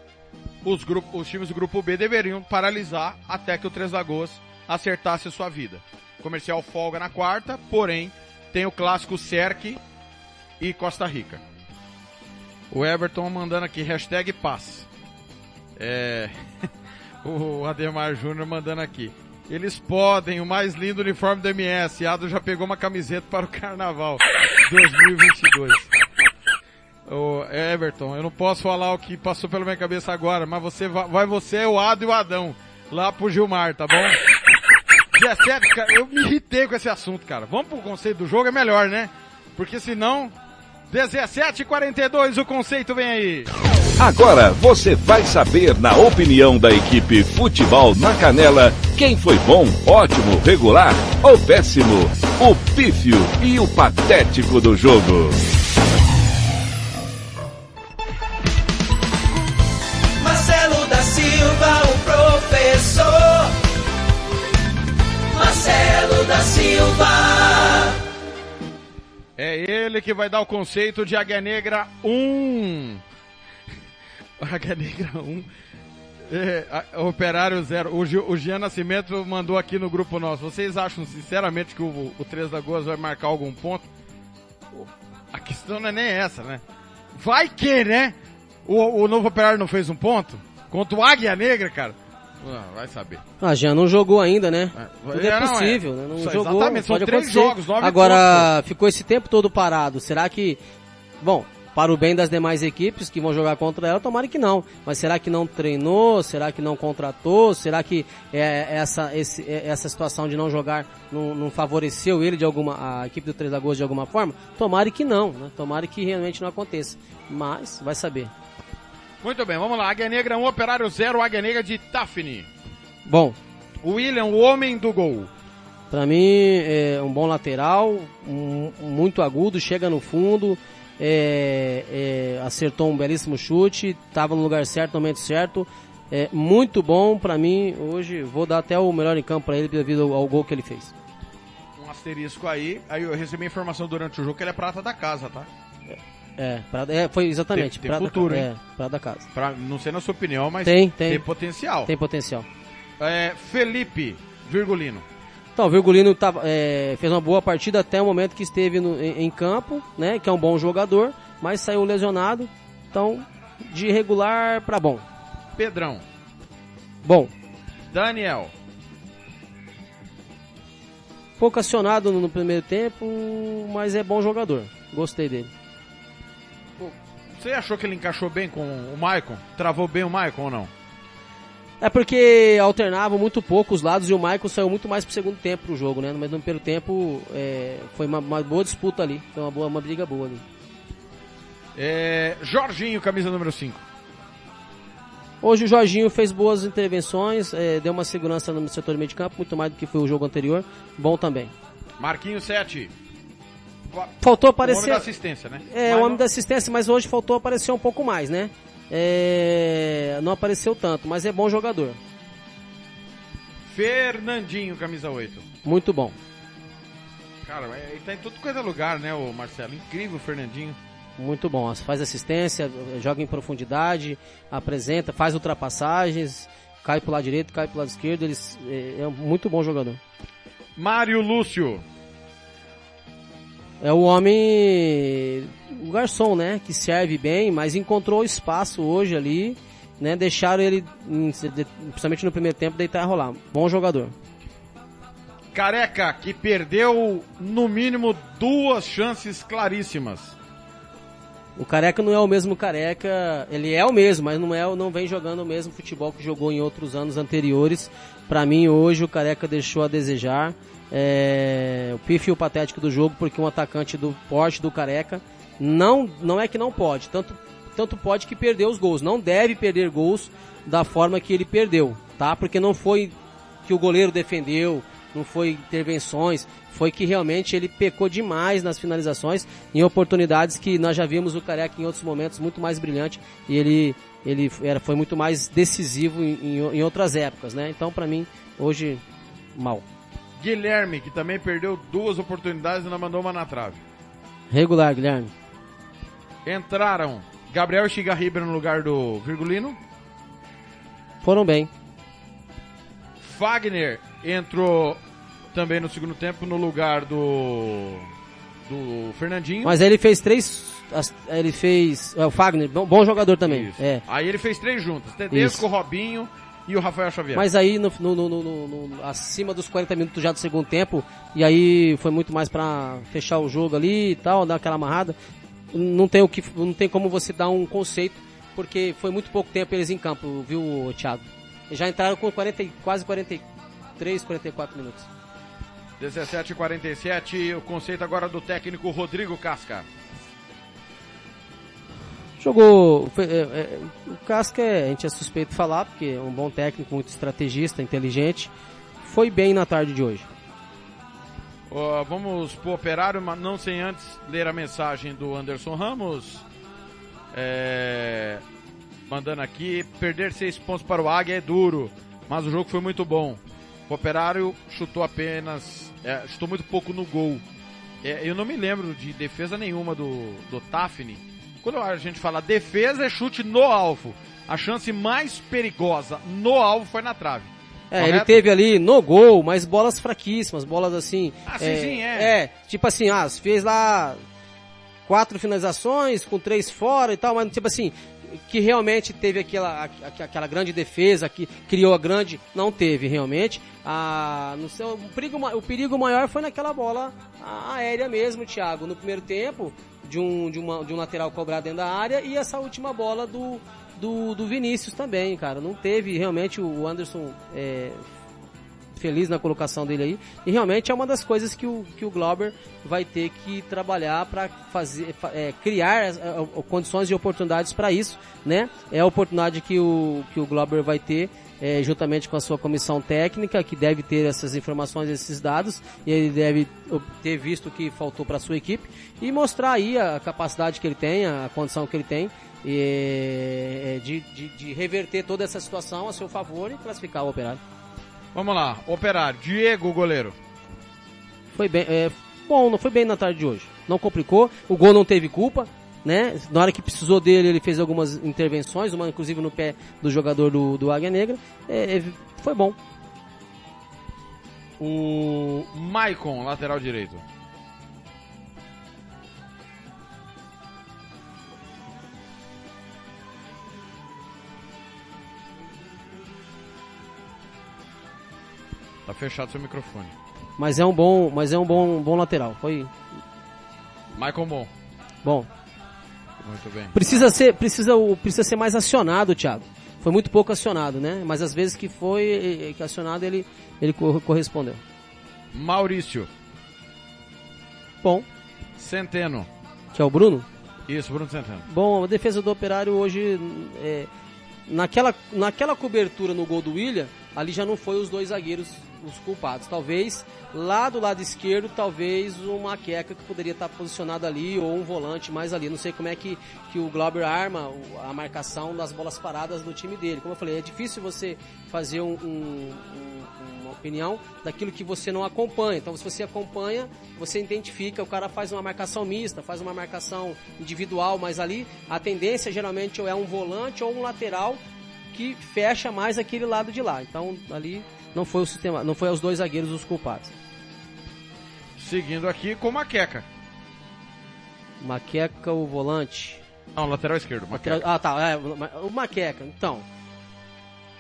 Os, grupos, os times do grupo B deveriam paralisar até que o Três Lagoas acertasse a sua vida. Comercial folga na quarta, porém tem o clássico Cerque e Costa Rica. O Everton mandando aqui, hashtag paz. É... o Ademar Júnior mandando aqui. Eles podem, o mais lindo uniforme do MS. Ado já pegou uma camiseta para o Carnaval 2022. O Everton, eu não posso falar o que passou pela minha cabeça agora, mas você vai, vai você, o Ado e o Adão, lá pro Gilmar, tá bom? 17, cara, eu me irritei com esse assunto, cara. Vamos pro conceito do jogo, é melhor, né? Porque senão, 17:42 o conceito vem aí. Agora você vai saber na opinião da equipe Futebol na Canela quem foi bom, ótimo, regular ou péssimo, o pífio e o patético do jogo. Silva. É ele que vai dar o conceito de Águia Negra 1. Águia Negra 1. É, operário zero. O, o Jean Nascimento mandou aqui no grupo nosso. Vocês acham sinceramente que o, o Três Lagoas vai marcar algum ponto? A questão não é nem essa, né? Vai que, né? O, o novo operário não fez um ponto? Contra o Águia Negra, cara. Ah, vai saber. Ah, já não jogou ainda, né? É, Tudo é, é possível, não, é. né? Não Só, jogou. Exatamente, são três acontecer. jogos, nove Agora, pontos. ficou esse tempo todo parado. Será que. Bom, para o bem das demais equipes que vão jogar contra ela, tomara que não. Mas será que não treinou? Será que não contratou? Será que é, essa, esse, é, essa situação de não jogar não, não, favoreceu ele de alguma, a equipe do Três Lagoas de alguma forma? Tomara que não, né? Tomara que realmente não aconteça. Mas, vai saber. Muito bem, vamos lá. Águia Negra 1, um, Operário 0, Águia Negra de Tafni. Bom. William, o homem do gol. Para mim, é um bom lateral, um, muito agudo, chega no fundo, é, é, acertou um belíssimo chute, estava no lugar certo, no momento certo. É muito bom para mim. Hoje vou dar até o melhor em campo para ele devido ao, ao, gol que ele fez. Um asterisco aí. Aí eu recebi a informação durante o jogo que ele é prata da casa, tá? É, Prado, é foi exatamente. Tem- tem futuro, hein? é, Prado da Casa. Pra, não sei na sua opinião, mas Tem, tem. potencial. Tem potencial. É, Felipe Virgulino. Então, o Virgulino tava, é, fez uma boa partida até o momento que esteve no- em, em campo, né? Que é um bom jogador, mas saiu lesionado. Então, de regular pra bom. Pedrão. Bom, Daniel. pouco acionado no primeiro tempo, mas é bom jogador. Gostei dele. Você achou que ele encaixou bem com o Maicon? Travou bem o Maicon ou não? É porque alternavam muito pouco os lados e o Michael saiu muito mais pro segundo tempo pro jogo, né? Mas no primeiro tempo é, foi uma, uma boa disputa ali. Foi uma, boa, uma briga boa ali. É, Jorginho, camisa número 5. Hoje o Jorginho fez boas intervenções, é, deu uma segurança no setor de meio de campo, muito mais do que foi o jogo anterior. Bom também. Marquinhos 7. Faltou O homem aparecer. da assistência, né? É, Mas o homem não- da assistência, mas hoje faltou aparecer um pouco mais, né? É, não apareceu tanto, mas é bom jogador. Fernandinho, camisa 8. Muito bom. Cara, é- ele tá em tudo quanto é lugar, né, o Marcelo? Incrível o Fernandinho. Muito bom. Faz assistência, joga em profundidade, apresenta, faz ultrapassagens, cai pro lado direito, cai pro lado esquerdo. Eles, é, é um muito bom jogador. Mário Lúcio. É o homem, o garçom, né? Que serve bem, mas encontrou espaço hoje ali, né? Deixaram ele, principalmente no primeiro tempo, deitar e rolar. Bom jogador. Careca, que perdeu no mínimo duas chances claríssimas. O Careca não é o mesmo Careca, ele é o mesmo, mas não é, não vem jogando o mesmo futebol que jogou em outros anos anteriores. Pra mim hoje o Careca deixou a desejar. É, o pífio patético do jogo porque um atacante do porte do Careca não não é que não pode, tanto tanto pode que perdeu os gols, não deve perder gols da forma que ele perdeu, tá? Porque não foi que o goleiro defendeu, não foi intervenções, foi que realmente ele pecou demais nas finalizações em oportunidades que nós já vimos o Careca em outros momentos muito mais brilhante e ele ele era foi muito mais decisivo em, em, em outras épocas, né? Então para mim hoje mal. Guilherme, que também perdeu duas oportunidades e não mandou uma na trave. Regular, Guilherme. Entraram Gabriel Chigarriba no lugar do Virgulino. Foram bem. Fagner entrou também no segundo tempo no lugar do do Fernandinho. Mas ele fez três ele fez é, o Fagner, bom, bom jogador também. É. Aí ele fez três juntas, Tedesco, Isso. Robinho e o Rafael Xavier. Mas aí no, no- no- acima dos 40 minutos já do segundo tempo, e aí foi muito mais pra fechar o jogo ali e tal, dar aquela amarrada. Não tem o que não tem como você dar um conceito, porque foi muito pouco tempo eles em campo, viu, Thiago? Já entraram com 40, e- quase 43, 44 minutos. 17 e 47, o conceito agora do técnico Rodrigo Casca. Jogou. foi- é, é, o Casca é- a gente é suspeito de falar, porque é um bom técnico, muito estrategista, inteligente. Foi bem na tarde de hoje. Ó, vamos pro operário, mas não sem antes ler a mensagem do Anderson Ramos. É, mandando aqui, perder seis pontos para o Águia é duro, mas o jogo foi muito bom. O operário chutou apenas, é, chutou muito pouco no gol. É, eu não me lembro de defesa nenhuma do, do Tafni. Quando a gente fala defesa, é chute no alvo. A chance mais perigosa no alvo foi na trave. É, Correto? ele teve ali no gol, mas bolas fraquíssimas, bolas assim. Ah, sim, é, sim, é. É, tipo assim, ah, fez lá quatro finalizações com três fora e tal, mas tipo assim, que realmente teve aquela, aqu- aquela grande defesa, que criou a grande, não teve realmente. Ah, no seu, o, perigo, o perigo maior foi naquela bola aérea mesmo, Thiago, no primeiro tempo, de um, de, uma, de um lateral cobrado dentro da área e essa última bola do, do, do Vinícius também, cara. Não teve realmente o Anderson é, feliz na colocação dele aí. E realmente é uma das coisas que o, que o Glauber vai ter que trabalhar para fazer, fa- é, criar a- condições e oportunidades para isso, né? É a oportunidade que o, que o Glauber vai ter. É, juntamente com a sua comissão técnica, que deve ter essas informações, esses dados, e ele deve ter visto o que faltou para a sua equipe, e mostrar aí a capacidade que ele tem, a condição que ele tem, e, é, de, de, de reverter toda essa situação a seu favor e classificar o operário. Vamos lá, operário, Diego, goleiro. Foi bem, é, bom, não foi bem na tarde de hoje. Não complicou, o gol não teve culpa, né? Na hora que precisou dele, ele fez algumas intervenções, uma inclusive no pé do jogador do, do Águia Negra. É, é, foi bom. O Maicon, lateral direito. Tá fechado seu microfone. Mas é um bom, mas é um bom, bom lateral. Foi Maicon bom. bom. Muito bem. Precisa ser, precisa, precisa ser mais acionado, Thiago. Foi muito pouco acionado, né? Mas às vezes que foi que acionado ele ele cor- correspondeu. Maurício. Bom, Centeno. que é o Bruno. Isso, Bruno Centeno. Bom, a defesa do Operário hoje é, naquela naquela cobertura no gol do William, ali já não foi os dois zagueiros os culpados. Talvez lá do lado esquerdo, talvez uma queca que poderia estar posicionado ali ou um volante mais ali. Não sei como é que, que o Glauber arma a marcação das bolas paradas do time dele. Como eu falei, é difícil você fazer um- um- um- uma opinião daquilo que você não acompanha. Então, se você acompanha, você identifica, o cara faz uma marcação mista, faz uma marcação individual, mas ali a tendência geralmente é um volante ou um lateral que fecha mais aquele lado de lá. Então, ali não foi o sistema, não foi os dois zagueiros os culpados. Seguindo aqui com Maqueca. Maqueca, o volante. Não, lateral esquerdo. Maqueca. Ah, tá. É, o Maqueca. Então,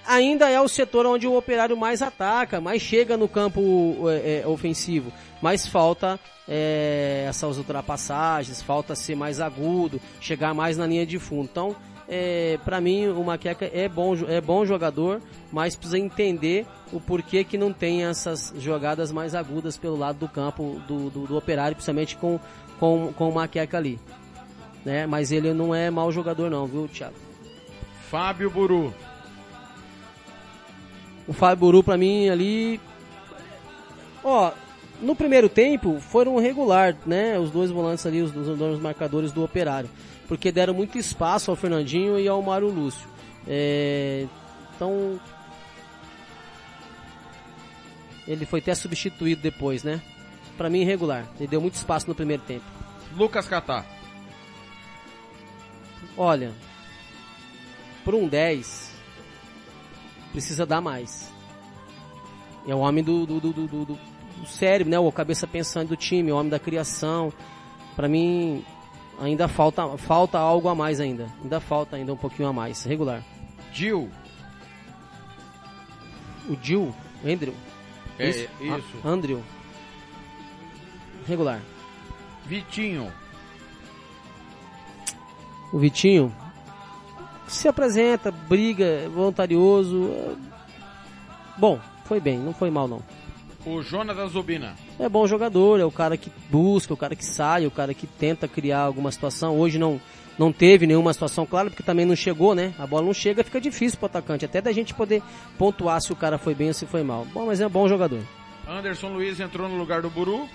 ainda é o setor onde o operário mais ataca, mais chega no campo é, é, ofensivo. Mas falta é, essas ultrapassagens, falta ser mais agudo, chegar mais na linha de fundo. Então, é, para mim, o Maqueca é bom, é bom jogador, mas precisa entender o porquê que não tem essas jogadas mais agudas pelo lado do campo do, do, do operário, principalmente com, com, com o Maqueca ali. Né? Mas ele não é mau jogador não, viu, Thiago? Fábio Buru. O Fábio Buru pra mim ali. Ó, no primeiro tempo foram regular, né? Os dois volantes ali, os, os dois marcadores do operário. Porque deram muito espaço ao Fernandinho e ao Mário Lúcio. É, então. Ele foi até substituído depois, né? Pra mim, irregular. Ele deu muito espaço no primeiro tempo. Lucas Catá. Olha, por um 10, precisa dar mais. É o homem do, do, do, do, do- do cérebro, né? O cabeça pensante do time, o homem da criação. Pra mim, ainda falta, falta algo a mais ainda. Ainda falta ainda um pouquinho a mais. Regular. Gil. O Gil, Andrew. É, isso? isso. Ah, Andrew. Regular. Vitinho. O Vitinho se apresenta, briga, é voluntarioso. Bom, foi bem, não foi mal não. O Jonas Zubina. É bom jogador, é o cara que busca, o cara que sai, o cara que tenta criar alguma situação. Hoje não, não teve nenhuma situação clara, porque também não chegou, né? A bola não chega, fica difícil pro atacante. Até da gente poder pontuar se o cara foi bem ou se foi mal. Bom, mas é um bom jogador. Anderson Luiz entrou no lugar do Buru.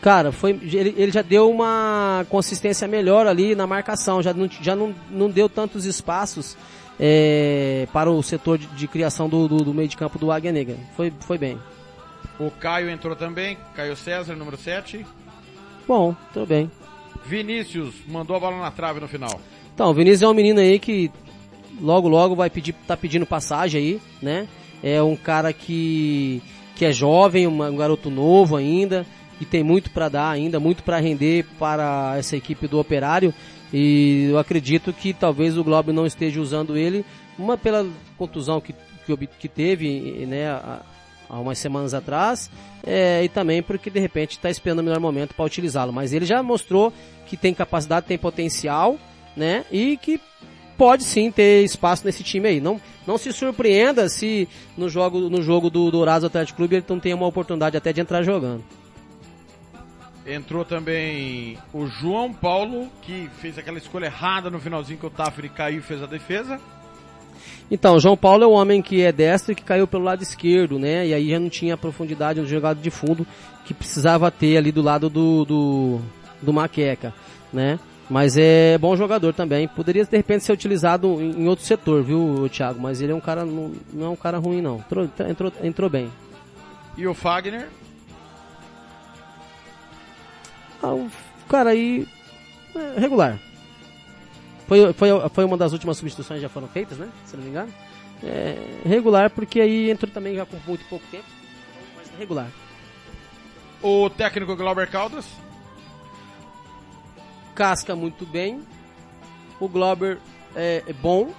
Cara, foi, ele, ele já deu uma consistência melhor ali na marcação, já não, já não, não deu tantos espaços é, para o setor de, de criação do, do, do meio de campo do Águia Negra. Foi, foi bem. O Caio entrou também. Caio César, número 7. Bom, tudo bem. Vinícius mandou a bola na trave no final. Então, o Vinícius é um menino aí que logo logo vai pedir, tá pedindo passagem aí, né? É um cara que, que é jovem, um garoto novo ainda, que tem muito para dar ainda, muito para render para essa equipe do Operário. E eu acredito que talvez o Globo não esteja usando ele, uma pela contusão que, que, que teve, né, há, umas semanas atrás, é, e também porque de repente está esperando o melhor momento para utilizá-lo. Mas ele já mostrou que tem capacidade, tem potencial, né, e que pode sim ter espaço nesse time aí. Não, não se surpreenda se no jogo, no jogo do Dourados Atlético Clube ele não tenha uma oportunidade até de entrar jogando. Entrou também o João Paulo, que fez aquela escolha errada no finalzinho que o Tafri caiu e fez a defesa. Então, o João Paulo é um homem que é destro e que caiu pelo lado esquerdo, né? E aí já não tinha a profundidade no jogado de fundo que precisava ter ali do lado do, do, do Maqueca, né? Mas é bom jogador também. Poderia de repente ser utilizado em, em outro setor, viu, Thiago? Mas ele é um cara, não, não é um cara ruim não. Entrou, entrou, entrou bem. E o Fagner. Ah, o cara aí é, regular. Foi, foi, foi uma das últimas substituições que já foram feitas, né? Se não me engano. É, regular, porque aí entrou também já com muito pouco tempo. Mas regular. O técnico Glauber Caldas. Casca muito bem. O Glauber é, é bom,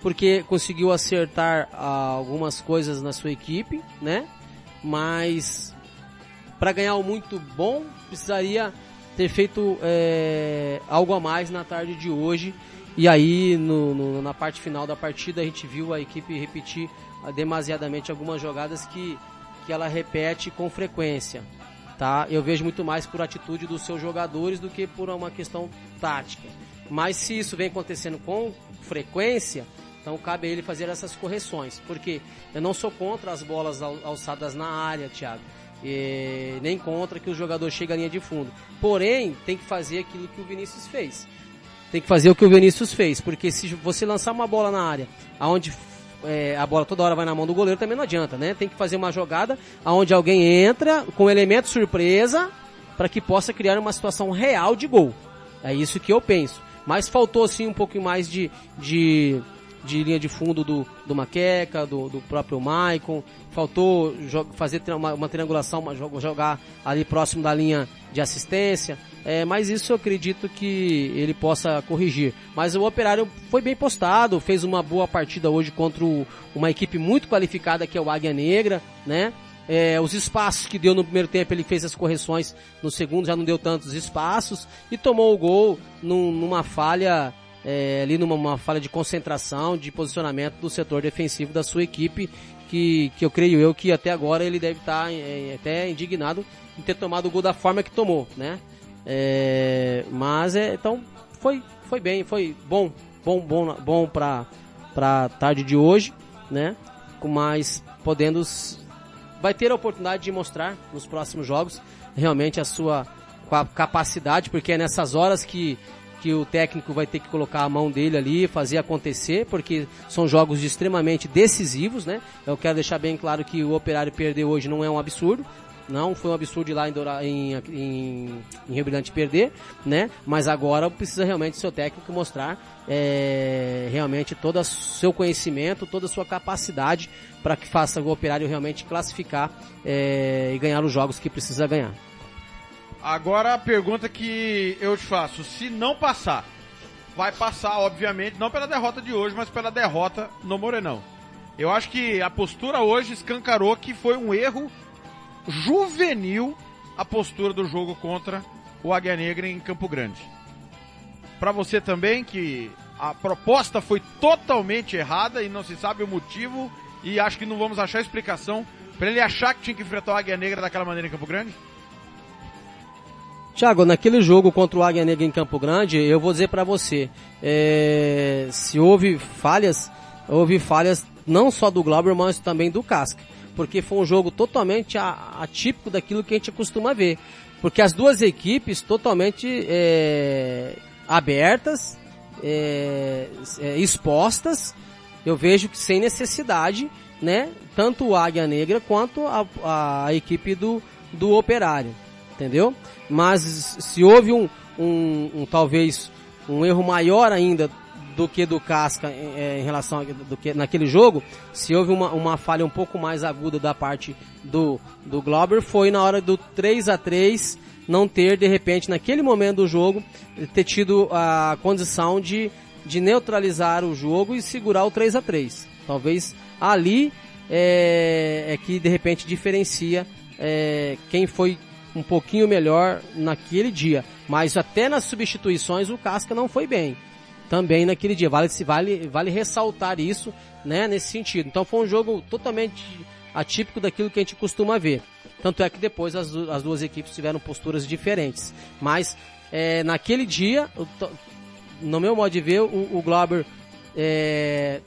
porque conseguiu acertar algumas coisas na sua equipe, né? Mas para ganhar o muito bom, precisaria ter feito é, algo a mais na tarde de hoje. E aí, no, no, na parte final da partida, a gente viu a equipe repetir demasiadamente algumas jogadas que, que ela repete com frequência. Tá? Eu vejo muito mais por atitude dos seus jogadores do que por uma questão tática. Mas se isso vem acontecendo com frequência, então cabe a ele fazer essas correções. Porque eu não sou contra as bolas alçadas na área, Thiago. E nem contra que o jogador chegue à linha de fundo. Porém, tem que fazer aquilo que o Vinícius fez. Tem que fazer o que o Vinícius fez, porque se você lançar uma bola na área, aonde é, a bola toda hora vai na mão do goleiro, também não adianta, né? Tem que fazer uma jogada aonde alguém entra com elemento surpresa para que possa criar uma situação real de gol. É isso que eu penso. Mas faltou sim um pouquinho mais de, de de linha de fundo do, do Maqueca, do, do próprio Maicon. Faltou fazer uma, uma triangulação, uma, jogar ali próximo da linha de assistência. É, mas isso eu acredito que ele possa corrigir. Mas o Operário foi bem postado, fez uma boa partida hoje contra o, uma equipe muito qualificada que é o Águia Negra, né? É, os espaços que deu no primeiro tempo ele fez as correções, no segundo já não deu tantos espaços e tomou o gol num, numa falha é, ali numa falha de concentração, de posicionamento do setor defensivo da sua equipe, que, que eu creio eu que até agora ele deve estar tá, é, até indignado em ter tomado o gol da forma que tomou, né? É, mas é, então foi, foi bem, foi bom, bom, bom, bom para para tarde de hoje, né? Mais podendo vai ter a oportunidade de mostrar nos próximos jogos realmente a sua capacidade, porque é nessas horas que que o técnico vai ter que colocar a mão dele ali, fazer acontecer, porque são jogos extremamente decisivos, né? Eu quero deixar bem claro que o Operário perder hoje não é um absurdo, não foi um absurdo ir lá em, Dora, em, em, em Rio Brilhante perder, né? Mas agora precisa realmente seu técnico mostrar é, realmente todo o seu conhecimento, toda a sua capacidade para que faça o Operário realmente classificar é, e ganhar os jogos que precisa ganhar. Agora a pergunta que eu te faço, se não passar, vai passar, obviamente, não pela derrota de hoje, mas pela derrota no Morenão. Eu acho que a postura hoje escancarou que foi um erro juvenil a postura do jogo contra o Águia Negra em Campo Grande. Para você também que a proposta foi totalmente errada e não se sabe o motivo e acho que não vamos achar explicação para ele achar que tinha que enfrentar o Águia Negra daquela maneira em Campo Grande? Tiago, naquele jogo contra o Águia Negra em Campo Grande, eu vou dizer para você, é, se houve falhas, houve falhas não só do Glauber, mas também do Casca. Porque foi um jogo totalmente atípico daquilo que a gente costuma ver. Porque as duas equipes totalmente é, abertas, é, é expostas, eu vejo que sem necessidade, né? Tanto o Águia Negra quanto a, a equipe do, do Operário entendeu? Mas se houve um, um, um talvez um erro maior ainda do que do Casca é, em relação a, do que naquele jogo, se houve uma, uma falha um pouco mais aguda da parte do, do Glauber, foi na hora do 3 a 3 não ter, de repente, naquele momento do jogo, ter tido a condição de, de neutralizar o jogo e segurar o 3 a 3 Talvez ali é, é que, de repente, diferencia é, quem foi um pouquinho melhor naquele dia. Mas até nas substituições o Casca não foi bem. Também naquele dia. Vale, vale, vale ressaltar isso, né, nesse sentido. Então foi um jogo totalmente atípico daquilo que a gente costuma ver. Tanto é que depois as, as duas equipes tiveram posturas diferentes. Mas é, naquele dia, no meu modo de ver, o, o Glauber é,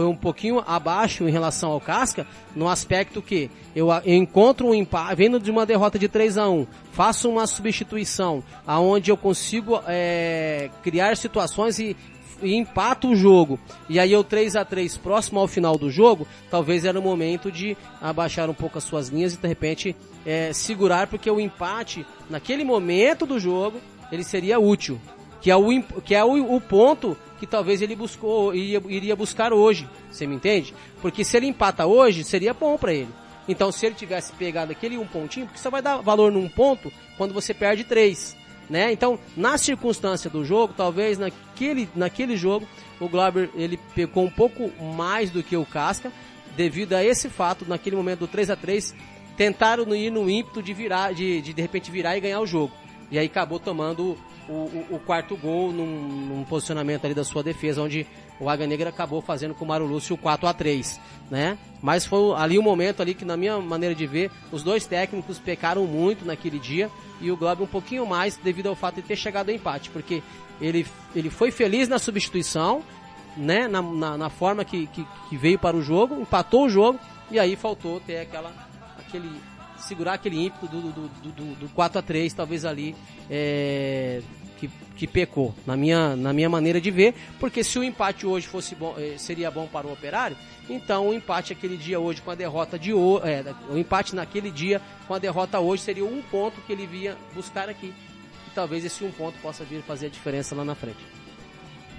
foi um pouquinho abaixo em relação ao Casca, no aspecto que eu, encontro um empate, vendo de uma derrota de 3 a 1 faço uma substituição, aonde eu consigo é, criar situações e, e empato o jogo, e aí eu 3 a 3 próximo ao final do jogo, talvez era o momento de abaixar um pouco as suas linhas e de repente é, segurar, porque o empate, naquele momento do jogo, ele seria útil. Que é o, que é o, o ponto que talvez ele buscou, iria, iria buscar hoje. Você me entende? Porque se ele empata hoje, seria bom para ele. Então, se ele tivesse pegado aquele um pontinho, porque só vai dar valor num ponto quando você perde três. Né? Então, na circunstância do jogo, talvez naquele, naquele jogo, o Glauber ele pecou um pouco mais do que o Casca, devido a esse fato, naquele momento do 3 a 3 tentaram ir no ímpeto de virar, de, de de repente virar e ganhar o jogo. E aí acabou tomando o, o, quarto gol num, num posicionamento ali da sua defesa, onde o Águia Negra acabou fazendo com o Mário Lúcio o 4 a 3 né? Mas foi ali o momento ali que, na minha maneira de ver, os dois técnicos pecaram muito naquele dia e o Globo um pouquinho mais devido ao fato de ter chegado ao empate, porque ele, ele foi feliz na substituição, né? Na, na, na forma que, que, que veio para o jogo, empatou o jogo e aí faltou ter aquela, aquele segurar aquele ímpeto do, do, do, do, do 4 a 3 talvez ali é, que, pecou, na minha, na minha maneira de ver, porque se o empate hoje fosse bom, eh, seria bom para o operário, então o empate aquele dia hoje com a derrota de hoje, é, o empate naquele dia com a derrota hoje seria um ponto que ele via buscar aqui. E talvez esse um ponto possa vir fazer a diferença lá na frente.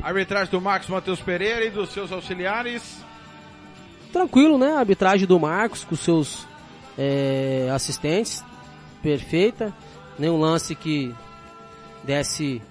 Arbitragem do Marcos Matheus Pereira e dos seus auxiliares. Tranquilo, né? A arbitragem do Marcos com seus é, assistentes, perfeita. Nenhum lance que desse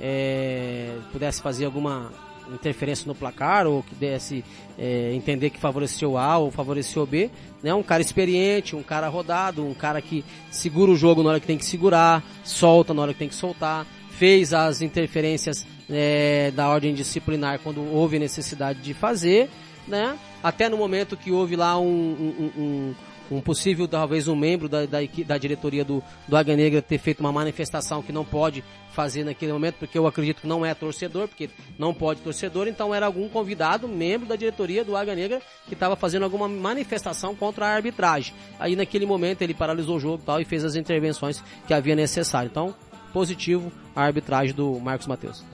é, pudesse fazer alguma interferência no placar ou que desse é, entender que favoreceu A ou favoreceu B, né? Um cara experiente, um cara rodado, um cara que segura o jogo na hora que tem que segurar, solta na hora que tem que soltar, fez as interferências é, da ordem disciplinar quando houve necessidade de fazer, né? Até no momento que houve lá um, um, um, um possível, talvez um membro da, da, da diretoria do, do Águia Negra ter feito uma manifestação que não pode fazer naquele momento, porque eu acredito que não é torcedor, porque não pode torcedor, então era algum convidado, membro da diretoria do Águia Negra, que estava fazendo alguma manifestação contra a arbitragem. Aí naquele momento ele paralisou o jogo e tal e fez as intervenções que havia necessário. Então, positivo a arbitragem do Marcos Matheus.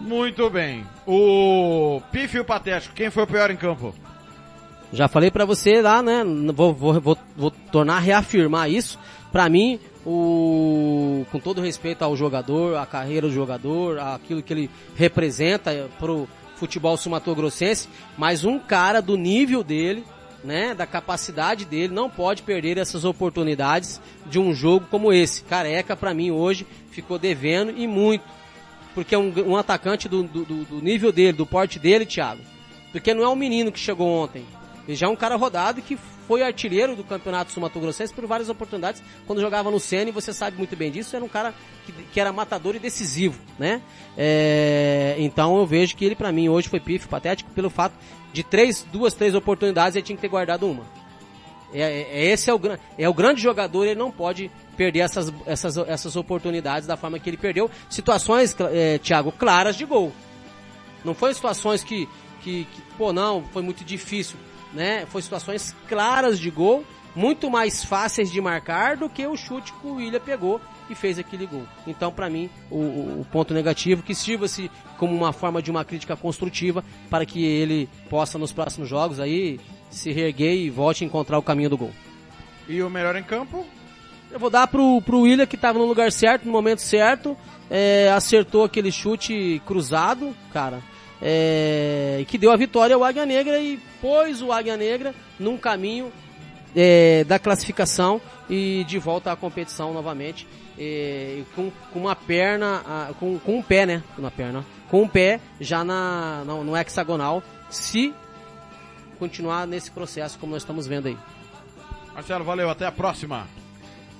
Muito bem. O Pífio Patético, quem foi o pior em campo? Já falei pra você lá, né? Vou, vou, vou, vou tornar a reafirmar isso. Pra mim, o com todo respeito ao jogador, à carreira do jogador, aquilo que ele representa pro futebol sumatogrossense, mas um cara do nível dele, né, da capacidade dele, não pode perder essas oportunidades de um jogo como esse. Careca, pra mim, hoje, ficou devendo e muito. Porque é um, um atacante do, do- do nível dele, do porte dele, Thiago. Porque não é um menino que chegou ontem. Ele já é um cara rodado que foi artilheiro do campeonato sul-mato-grossense por várias oportunidades. Quando jogava no Sene, você sabe muito bem disso, era um cara que, que era matador e decisivo, né? É, então eu vejo que ele pra mim hoje foi pífio, patético, pelo fato de três, duas, três oportunidades ele tinha que ter guardado uma. É, é- esse é o, é o grande jogador, ele não pode perder essas, essas, essas oportunidades da forma que ele perdeu. Situações, é, Thiago, claras de gol. Não foi situações que, que, que, pô, não, foi muito difícil, né? Foi situações claras de gol, muito mais fáceis de marcar do que o chute que o William pegou e fez aquele gol. Então, pra mim, o, o- ponto negativo que sirva-se como uma forma de uma crítica construtiva para que ele possa nos próximos jogos aí se reerguer e volte a encontrar o caminho do gol. E o melhor em campo? Eu vou dar pro, pro William que tava no lugar certo, no momento certo, é, acertou aquele chute cruzado, cara, é, e que deu a vitória ao Águia Negra e pôs o Águia Negra num caminho é, da classificação e de volta à competição novamente, é, com, com uma perna, com, com um pé, né, na perna, com um pé já na, no, no hexagonal, se continuar nesse processo como nós estamos vendo aí. Marcelo, valeu, até a próxima.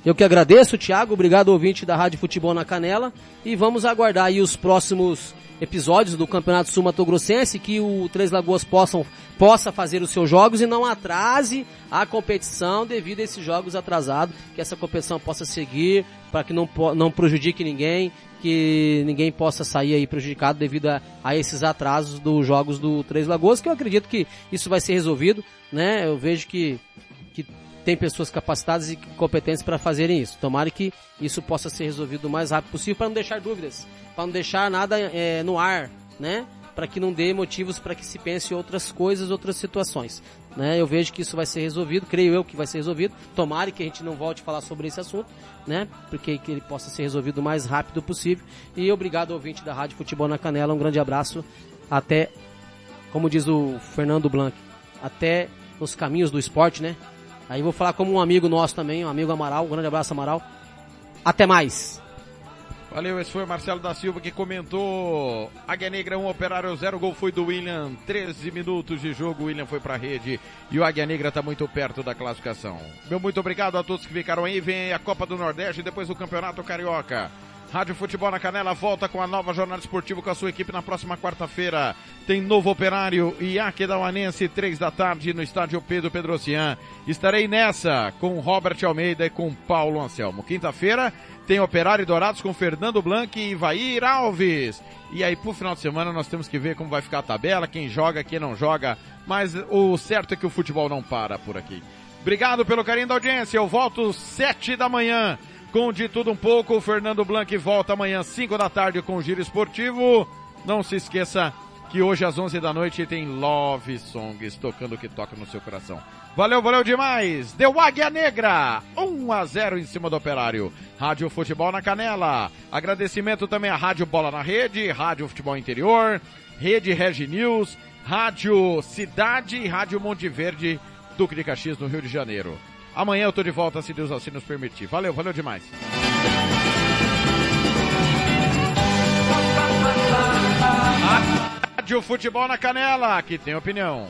Eu que agradeço, Thiago. Obrigado, ouvinte da Rádio Futebol na Canela. E vamos aguardar aí os próximos episódios do Campeonato Sul Mato Grossense, que o Três Lagoas possam, possa fazer os seus jogos e não atrase a competição devido a esses jogos atrasados, que essa competição possa seguir, para que não, não prejudique ninguém, que ninguém possa sair aí prejudicado devido a, a esses atrasos dos jogos do Três Lagoas, que eu acredito que isso vai ser resolvido, né? Eu vejo que tem pessoas capacitadas e competentes para fazerem isso. Tomara que isso possa ser resolvido o mais rápido possível para não deixar dúvidas, para não deixar nada é, no ar, né? para que não dê motivos para que se pense outras coisas, outras situações. Né? Eu vejo que isso vai ser resolvido, creio eu que vai ser resolvido. Tomara que a gente não volte a falar sobre esse assunto, né? Porque que ele possa ser resolvido o mais rápido possível. E obrigado ouvinte da Rádio Futebol na Canela, um grande abraço. Até, como diz o Fernando Blanc, até nos caminhos do esporte, né? Aí vou falar como um amigo nosso também, um amigo Amaral, um grande abraço Amaral. Até mais. Valeu, esse foi o Marcelo da Silva que comentou. Águia Negra 1, um, Operário 0, gol foi do William. 13 minutos de jogo, o William foi pra rede e o Águia Negra tá muito perto da classificação. Meu muito obrigado a todos que ficaram aí. Vem a Copa do Nordeste e depois o Campeonato Carioca. Rádio Futebol na Canela volta com a nova jornada esportiva com a sua equipe na próxima quarta-feira. Tem novo operário e Aquedauanense, três da tarde no estádio Pedro Pedrocian. Estarei nessa com Robert Almeida e com Paulo Anselmo. Quinta-feira tem Operário Dourados com Fernando Blanc e Vair Alves. E aí pro final de semana nós temos que ver como vai ficar a tabela, quem joga, quem não joga. Mas o certo é que o futebol não para por aqui. Obrigado pelo carinho da audiência. Eu volto sete da manhã com de tudo um pouco. O Fernando Blanc volta amanhã, 5 da tarde, com o Giro Esportivo. Não se esqueça que hoje às 11 da noite tem Love Songs tocando o que toca no seu coração. Valeu, valeu demais! Deu Águia Negra! 1 a 0 em cima do Operário. Rádio Futebol na Canela. Agradecimento também à Rádio Bola na Rede, Rádio Futebol Interior, Rede Regi News, Rádio Cidade e Rádio Monte Verde, Duque de Caxias, no Rio de Janeiro. Amanhã eu tô de volta, se Deus assim nos permitir. Valeu, valeu demais. Rádio Futebol na Canela, que tem opinião.